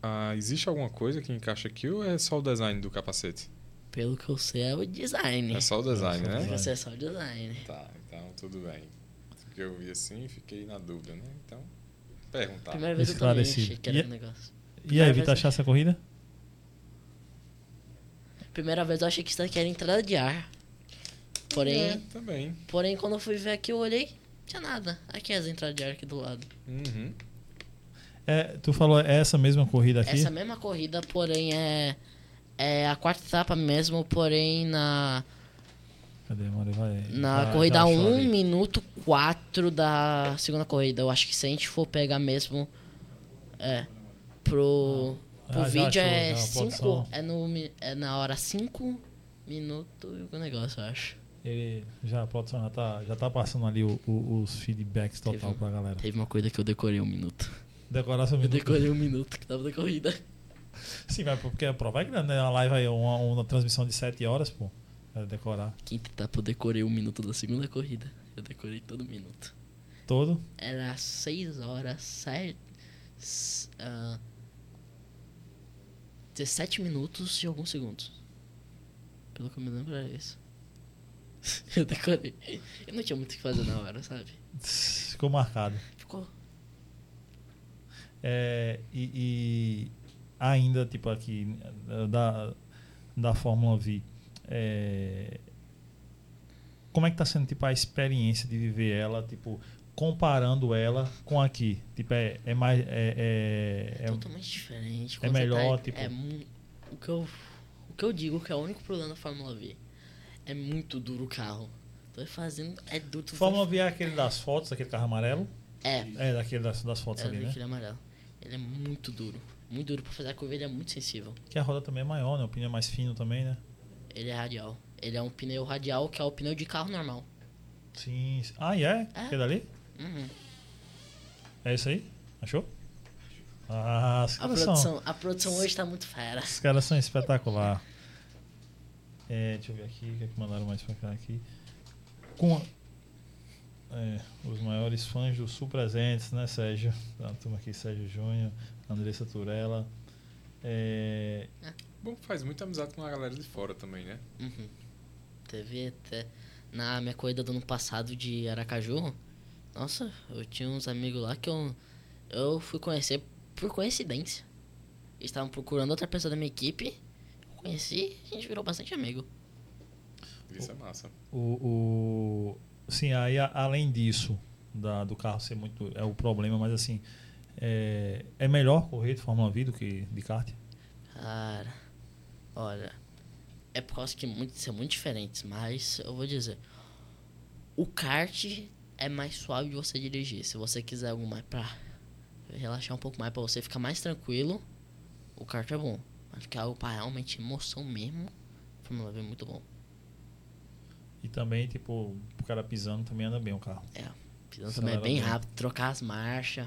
ah, existe alguma coisa que encaixa aqui ou é só o design do capacete? Pelo que eu sei, é o design. É só o design, né? Você é só o design. Tá, então tudo bem. Porque eu vi assim e fiquei na dúvida, né? Então, perguntar. Primeira vez eu também achei que era E- um negócio. E aí, Vitor, achar essa corrida? Primeira vez eu achei que isso daqui era entrada de ar. Porém, É, também. porém quando eu fui ver aqui, eu olhei, não tinha nada. Aqui é as entradas de ar aqui do lado. Uhum. É, tu falou é essa mesma corrida aqui? Essa mesma corrida, porém, é, é a quarta etapa mesmo, porém na, Cadê, Mário? Vai. na Já- corrida já achou 1 ali. minuto 4 da segunda corrida. Eu acho que se a gente for pegar mesmo. É. pro, pro Ah, vídeo é já, a 5. produção. É, no, é na hora 5 minutos e o negócio, eu acho. Ele já, a produção já tá, já tá passando ali o- o- os feedbacks total Teve um- pra galera. Teve uma coisa que eu decorei um minuto. Decorar seu Eu minuto. decorei um minuto que tava da corrida. Sim, mas porque a prova é grande, né? Uma live aí, uma, uma transmissão de 7 horas, pô. Vai decorar Quinta etapa eu decorei um minuto da segunda corrida. Eu decorei todo minuto. todo. Era 6 horas, 7. Uh, 17 minutos e alguns segundos. Pelo que eu me lembro era isso. eu decorei. Eu não tinha muito o que fazer na hora, sabe? Ficou marcado. Ficou. É, e ainda, tipo, aqui, da, da Fórmula V, é, como é que tá sendo, tipo, a experiência de viver ela, tipo, comparando ela com aqui? Tipo, é, é mais... É, é, é- totalmente diferente. é Quando melhor, tá- tipo- É o, que eu, o que eu digo que é o único problema da Fórmula V. É muito duro o carro. Tô fazendo. É duro. Fórmula V é aquele das fotos, aquele carro amarelo? É, É, daquele das, das fotos é ali, né? aquele amarelo. Ele é muito duro. Muito duro pra fazer a curva, ele é muito sensível. Que a roda também é maior, né? O pneu é mais fino também, né? Ele é radial. Ele é um pneu radial que é o pneu de carro normal. Sim. Ah, e é? É. Aquele ali? Uhum. É isso aí? Achou? Ah, os A caras são... produção, a produção hoje tá muito fera. Os caras são espetacular. É, deixa eu ver aqui, o que, é que mandaram mais pra cá aqui. Com é, os maiores fãs do Sul presentes, né, Sérgio? A turma aqui, Sérgio Júnior, Andressa Turella. É, Bom, que faz muita amizade com a galera de fora também, né? Uhum. Teve até. Na minha corrida do ano passado de Aracaju, nossa, eu tinha uns amigos lá que eu, eu fui conhecer por coincidência. Eles estavam procurando outra pessoa da minha equipe. Eu conheci e a gente virou bastante amigo. Isso é massa. o, o, sim, aí a- além disso, da, do carro ser muito. É o problema, mas assim. É, é melhor correr de Fórmula V do que de kart? Cara, olha, é por causa que muito, são muito diferentes, mas eu vou dizer, o kart é mais suave de você dirigir. Se você quiser algo mais pra relaxar um pouco mais, pra você ficar mais tranquilo, o kart é bom. Mas ficar algo pra realmente emoção mesmo, Fórmula V é muito bom. E também, tipo, o cara pisando também anda bem o carro. Pisando também é bem bem. rápido, trocar as marchas.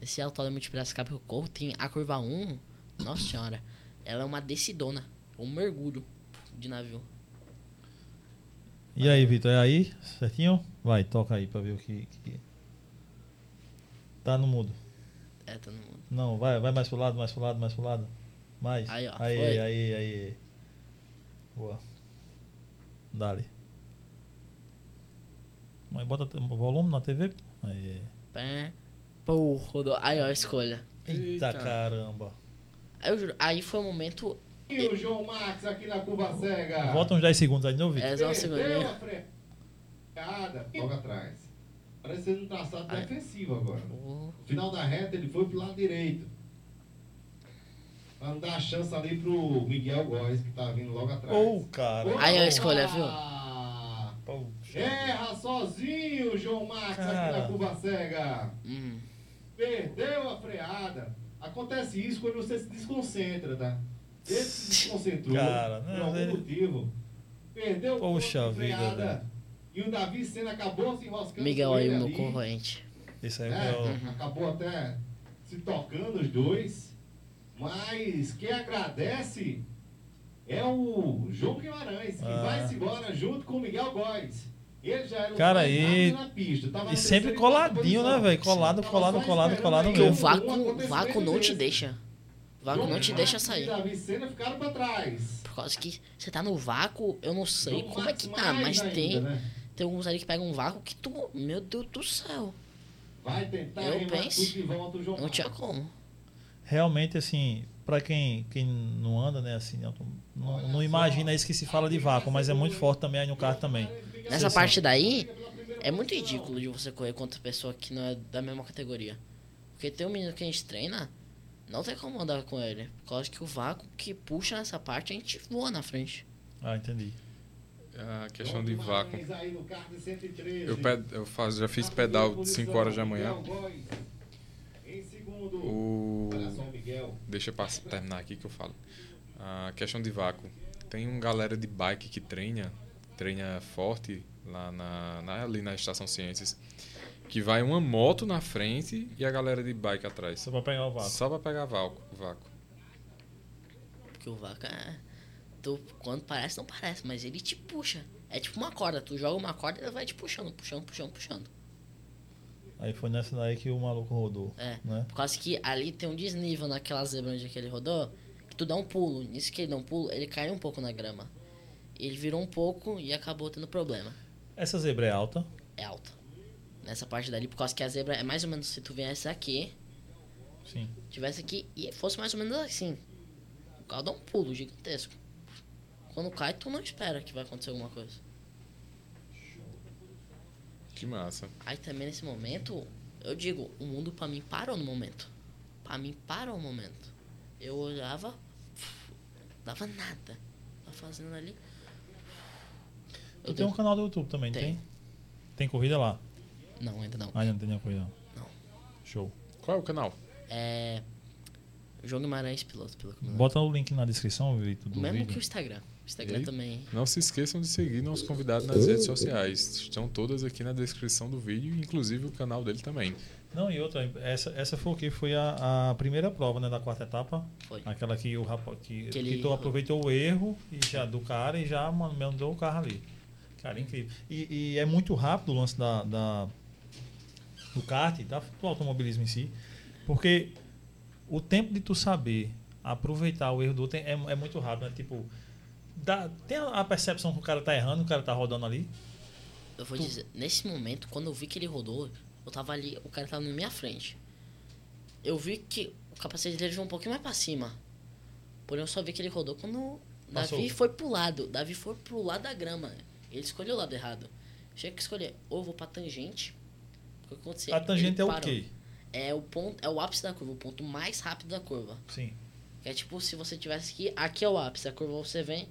Nesse autódromo de Piracicaba que eu corro, tem a curva 1, nossa senhora, ela é uma decidona, um mergulho de navio. E aí, Vitor, é aí? Certinho? Vai, toca aí pra ver o que. que- Tá no mudo. É, tá no mundo. Não, vai, vai mais pro lado, mais pro lado, mais pro lado. Mais. Aí, ó, Aí, foi. aí, aí. Boa. Dale. Mas bota o volume na TV. Aí. Pé. Pô, rodou. Aí, ó, a escolha. Eita, Eita. caramba. Aí, eu juro, aí foi o momento. E o João Max aqui na curva cega. Volta uns 10 segundos aí de novo. É, só um segundinho. freada logo atrás. Parecendo um traçado Aí. defensivo agora. No final da reta ele foi pro lado direito. Pra não dar a chance ali pro Miguel Góes, que tá vindo logo atrás. Ô, cara. Aí a escolha, viu? Poxa. Erra sozinho, João Max, aqui Cara. na curva cega. hum. Perdeu a freada. Acontece isso quando você se desconcentra, tá? Ele se desconcentrou Cara, por não, algum ele- motivo. Perdeu Poxa vida, freada. E o Davi Senna acabou se enroscando. Miguel aí, ele o meu ali, concorrente. Esse aí é o. Uhum. Acabou até se tocando os dois. Mas quem agradece é o João Guimarães, que Ah. vai-se embora junto com o Miguel Góes. Ele já era o Cara, mais e- na pista. tava na E sempre coladinho, né, velho? Colado, colado, colado, colado aí Porque o mesmo. um vácuo, vácuo não te deixa. O vácuo João não te deixa sair. Davi Senna ficaram pra trás. Por causa que você tá no vácuo, eu não sei João como é que tá, mas ainda, tem, né? tem alguns ali que pegam um vácuo que tu. Meu Deus do céu. Vai tentar Eu penso, tudo de volta o João Não tinha como. Realmente, assim, pra quem, quem não anda, né, assim, não, não, não imagina isso que se fala de vácuo, mas é muito forte também aí no carro também. Nessa parte daí, é muito ridículo de você correr contra pessoa que não é da mesma categoria. Porque tem um menino que a gente treina, não tem como andar com ele. Por causa que o vácuo que puxa nessa parte, a gente voa na frente. Ah, entendi. A questão de vácuo. Guimarães aí no carro de 113. Eu, ped, eu faz, já fiz pedal de 5 posição, horas da manhã. Miguel Góes. Em segundo. O. Deixa eu terminar aqui que eu falo. A questão de vácuo. Tem um galera de bike que treina, treina forte lá na, na- ali na Estação Ciências, que vai uma moto na frente e a galera de bike atrás. Só pra pegar o vácuo. Só pra pegar vácuo. vácuo. Porque o vaca é. Tu, quando parece, não parece, mas ele te puxa. É tipo uma corda, tu joga uma corda e ele vai te puxando, puxando, puxando, puxando. Aí foi nessa daí que o maluco rodou. É. Né? Por causa que ali tem um desnível naquela zebra onde que ele rodou, que tu dá um pulo. Nisso que ele dá um pulo, ele caiu um pouco na grama. Ele virou um pouco e acabou tendo problema. Essa zebra é alta. É alta. Nessa parte dali, por causa que a zebra é mais ou menos se tu viesse aqui, Sim. tivesse aqui e fosse mais ou menos assim. O carro dá um pulo gigantesco. Quando cai, tu não espera que vai acontecer alguma coisa. Que massa. Aí também nesse momento, eu digo, o mundo pra mim parou no momento. Pra mim parou o momento. Eu olhava, dava nada. Tá fazendo ali. Tu Eu tem um canal do YouTube também, Tem. tem? Tem corrida lá? Não, ainda não. Ah, ainda não tem nenhuma corrida. Não. Show. Qual é o canal? É. João Guimarães Piloto, pelo que eu me lembro. Bota o link na descrição, Vitor, do Mesmo que o vídeo. Instagram. Instagram E? também. Não se esqueçam de seguir nossos convidados nas redes sociais. Estão todas aqui na descrição do vídeo, inclusive o canal dele também. Não, e outra, essa, essa foi o que? Foi a, a primeira prova, né, da quarta etapa. Foi. Aquela que o rapaz que, Que ele- que tu aproveitou o erro e já do cara e já mandou o carro ali. Cara, incrível. E, e é muito rápido o lance da, da do kart, da, do automobilismo em si, porque o tempo de tu saber aproveitar o erro do outro é, é muito rápido, né? Tipo, dá, tem a percepção que o cara tá errando, o cara tá rodando ali. Eu vou Tu- dizer, nesse momento, quando eu vi que ele rodou, eu tava ali, o cara tava na minha frente. Eu vi que o capacete dele veio um pouquinho mais pra cima. Porém, eu só vi que ele rodou quando o Passou. Davi foi pro lado. Davi foi pro lado da grama. Ele escolheu o lado errado. Tinha que escolher, ou eu vou pra tangente. O que aconteceu? A tangente Ele é o parou. quê? É o ponto, é o ápice da curva, o ponto mais rápido da curva. Sim. Que é tipo, se você tivesse aqui, aqui é o ápice, a curva você vem,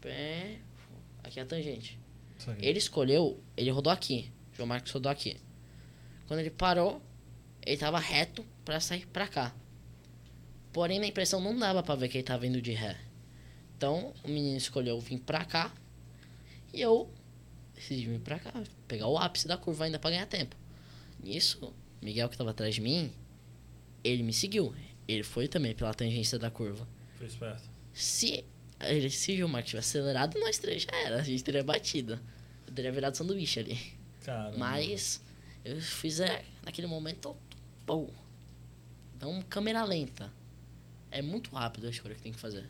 pé, aqui é a tangente. Ele escolheu, ele rodou aqui. João Marcos rodou aqui. Quando ele parou, ele tava reto pra sair pra cá. Porém, na impressão não dava pra ver que ele tava indo de ré. Então, o menino escolheu vir pra cá. E eu decidi vir pra cá. Pegar o ápice da curva ainda pra ganhar tempo. Nisso, Miguel que tava atrás de mim, ele me seguiu. Ele foi também pela tangência da curva. Foi esperto. Se, ele, se o Marcos tivesse acelerado, nós três já era. A gente teria batido. Eu teria virado sanduíche ali. Cara. Mas eu fiz é, naquele momento. Pô. Então, câmera lenta. É muito rápido a escolha que tem que fazer.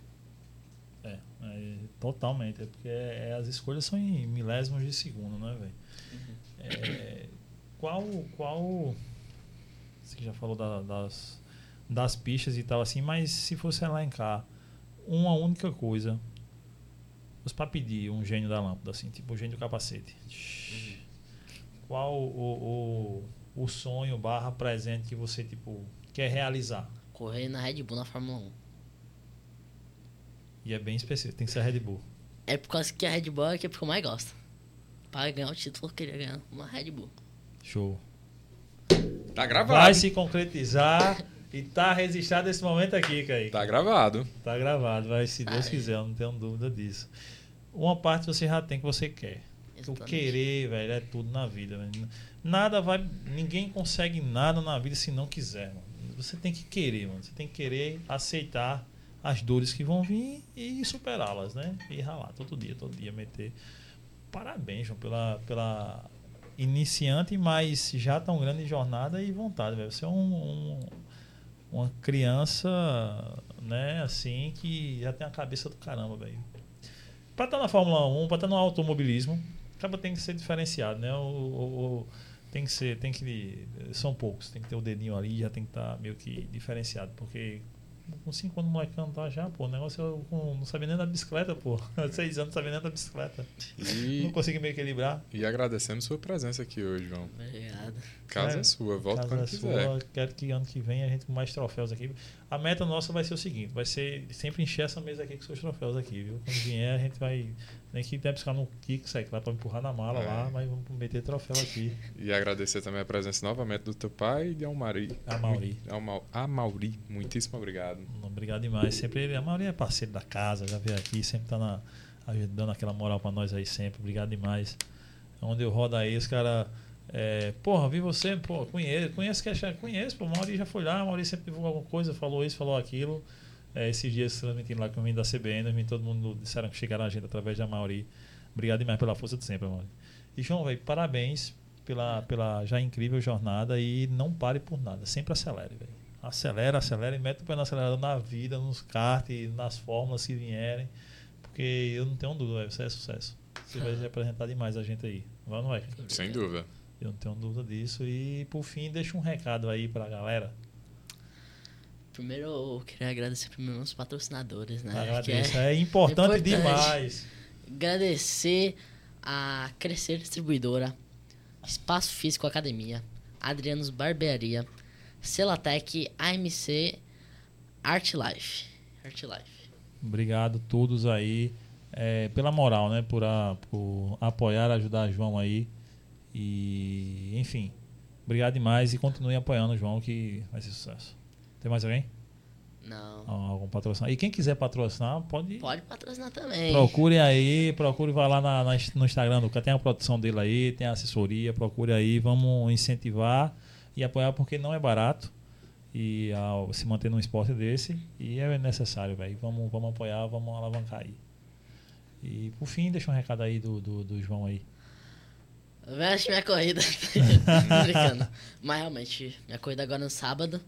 É, é, totalmente. É porque é, as escolhas são em milésimos de segundo, né, velho? É, qual. qual. Você já falou da- das, das pistas e tal assim, mas se fosse elencar uma única coisa. Fosse pra pedir um gênio da lâmpada, assim, tipo o gênio do capacete. Qual o, o, o sonho barra presente que você, tipo, quer realizar? Correr na Red Bull na Fórmula 1. E é bem específico, tem que ser a Red Bull. É por causa que a Red Bull é a equipe que eu mais gosto. Para ganhar o título, eu queria ganhar uma Red Bull. Show. Tá gravado. Vai se concretizar e tá registrado esse momento aqui, Kaique. Tá gravado. Tá gravado, vai, se Deus Ai. quiser, eu não tenho dúvida disso. Uma parte você já tem que você quer. O Exatamente. querer, velho, é tudo na vida, velho. Nada vai. Ninguém consegue nada na vida se não quiser, mano. Você tem que querer, mano. Você tem que querer aceitar as dores que vão vir e superá-las, né? E ralar todo dia, todo dia, meter. Parabéns, João, pela, pela iniciante, mas já tão grande jornada e vontade, velho. Você é um, um- uma criança, né, assim, que já tem a cabeça do caramba, velho. Pra estar na Fórmula 1, pra estar no automobilismo, acaba tem que ser diferenciado, né? O, o- o- tem que ser, tem que. São poucos, tem que ter o dedinho ali, já tem que estar meio que diferenciado, porque com 5 anos molecão tá já, pô. O negócio eu com, não sabia nem da bicicleta, pô. 6 anos não sabia nem da bicicleta. E, Não consegui me equilibrar. e agradecemos sua presença aqui hoje, João. Obrigado. Casa É, é sua, volta Casa quando é quiser. sua, quero que ano que vem a gente com mais troféus aqui. A meta nossa vai ser o seguinte, vai ser sempre encher essa mesa aqui com seus troféus aqui, viu? Quando vier a gente vai nem que der buscar no kick, sai lá pra empurrar na mala É. lá, mas vamos meter troféu aqui. E agradecer também a presença novamente do teu pai e de Almari. A Mauri. Alma- A Mauri, muitíssimo obrigado. Obrigado demais. Sempre ele, é parceiro da casa, já veio aqui, sempre tá na, dando aquela moral pra nós aí sempre. Obrigado demais. Onde eu rodo aí, os caras. É, porra, vi você, pô, conheço, conheço, que conheço, pô, o Mauri já foi lá, o Mauri sempre divulgou alguma coisa, falou isso, falou aquilo. É, esses dias transmitindo lá que eu vim da CBN, vim, todo mundo disseram que chegaram a gente através da Mauri. Obrigado demais pela força de sempre, Mauri. E João, velho, parabéns pela, pela já incrível jornada e não pare por nada, sempre acelere, velho. Acelera, acelera e mete o pé no acelerador na vida, nos kart, nas fórmulas que vierem, porque eu não tenho dúvida, véio, você é sucesso. Você vai representar demais a gente aí. Vai não? Sem dúvida. Eu não tenho dúvida disso. E por fim, deixa um recado aí pra galera. Primeiro eu queria agradecer primeiro meus patrocinadores, né? Agradeço. é É, importante, importante. demais. agradecer a Crescer Distribuidora, Espaço Físico Academia, Adrianos Barbearia, Celatec, AMC, Art Life. Art Life. Obrigado a todos aí é, pela moral, né? Por, a- por apoiar, ajudar João aí. E, enfim, obrigado demais e continue apoiando o João que vai ser sucesso. Tem mais alguém? Não. Algum patrocinador? E quem quiser patrocinar, pode. Pode patrocinar também. Procure aí, procure, vai lá na- na- no Instagram do cara, tem a produção dele aí, tem a assessoria, procure aí, vamos incentivar e apoiar porque não é barato e ao se manter num esporte desse e é necessário, velho. Vamos, vamos apoiar, vamos alavancar aí. E por fim, deixa um recado aí do, do, do João aí. Veste minha corrida. Brincando. Mas realmente, minha corrida agora no sábado.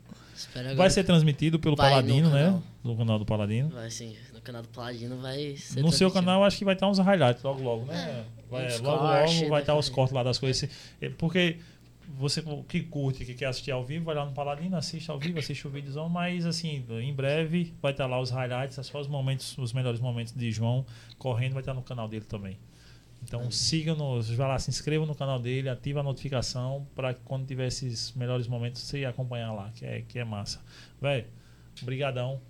Agora. Vai ser transmitido pelo Vai no Paladino, né? canal. No canal do Paladino. Vai sim, no canal do Paladino vai ser. No seu canal acho que vai estar uns highlights logo logo, né? Vai, uns logo cortes, logo vai estar os né? cortes lá das coisas. É, Porque você que curte, que quer assistir ao vivo, vai lá no Paladino, assiste ao vivo, assiste o vídeozão, mas assim, em breve vai estar lá os highlights, só os momentos, os melhores momentos de João correndo vai estar no canal dele também. Então siga-nos, vai lá, se inscreva no canal dele, ativa a notificação para que quando tiver esses melhores momentos você acompanhar lá, que é, que é massa. Velho, brigadão.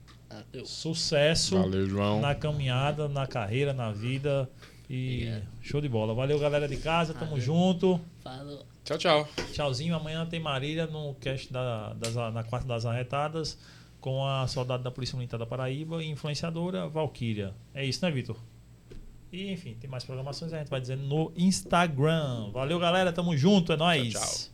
Eu- Sucesso Valeu, João. na caminhada, na carreira, na vida. E Obrigado. show de bola. Valeu, galera de casa. Tamo Valeu. junto. Falou. Tchau, tchau. Tchauzinho. Amanhã tem Marília no cast da, das, na quarta das arretadas com a soldado da Polícia Militar da Paraíba e influenciadora Valkyria. É isso, né, Vitor? E enfim, tem mais programações a gente vai dizendo no Instagram. Valeu, galera. Tamo junto. É nóis. Tchau, tchau.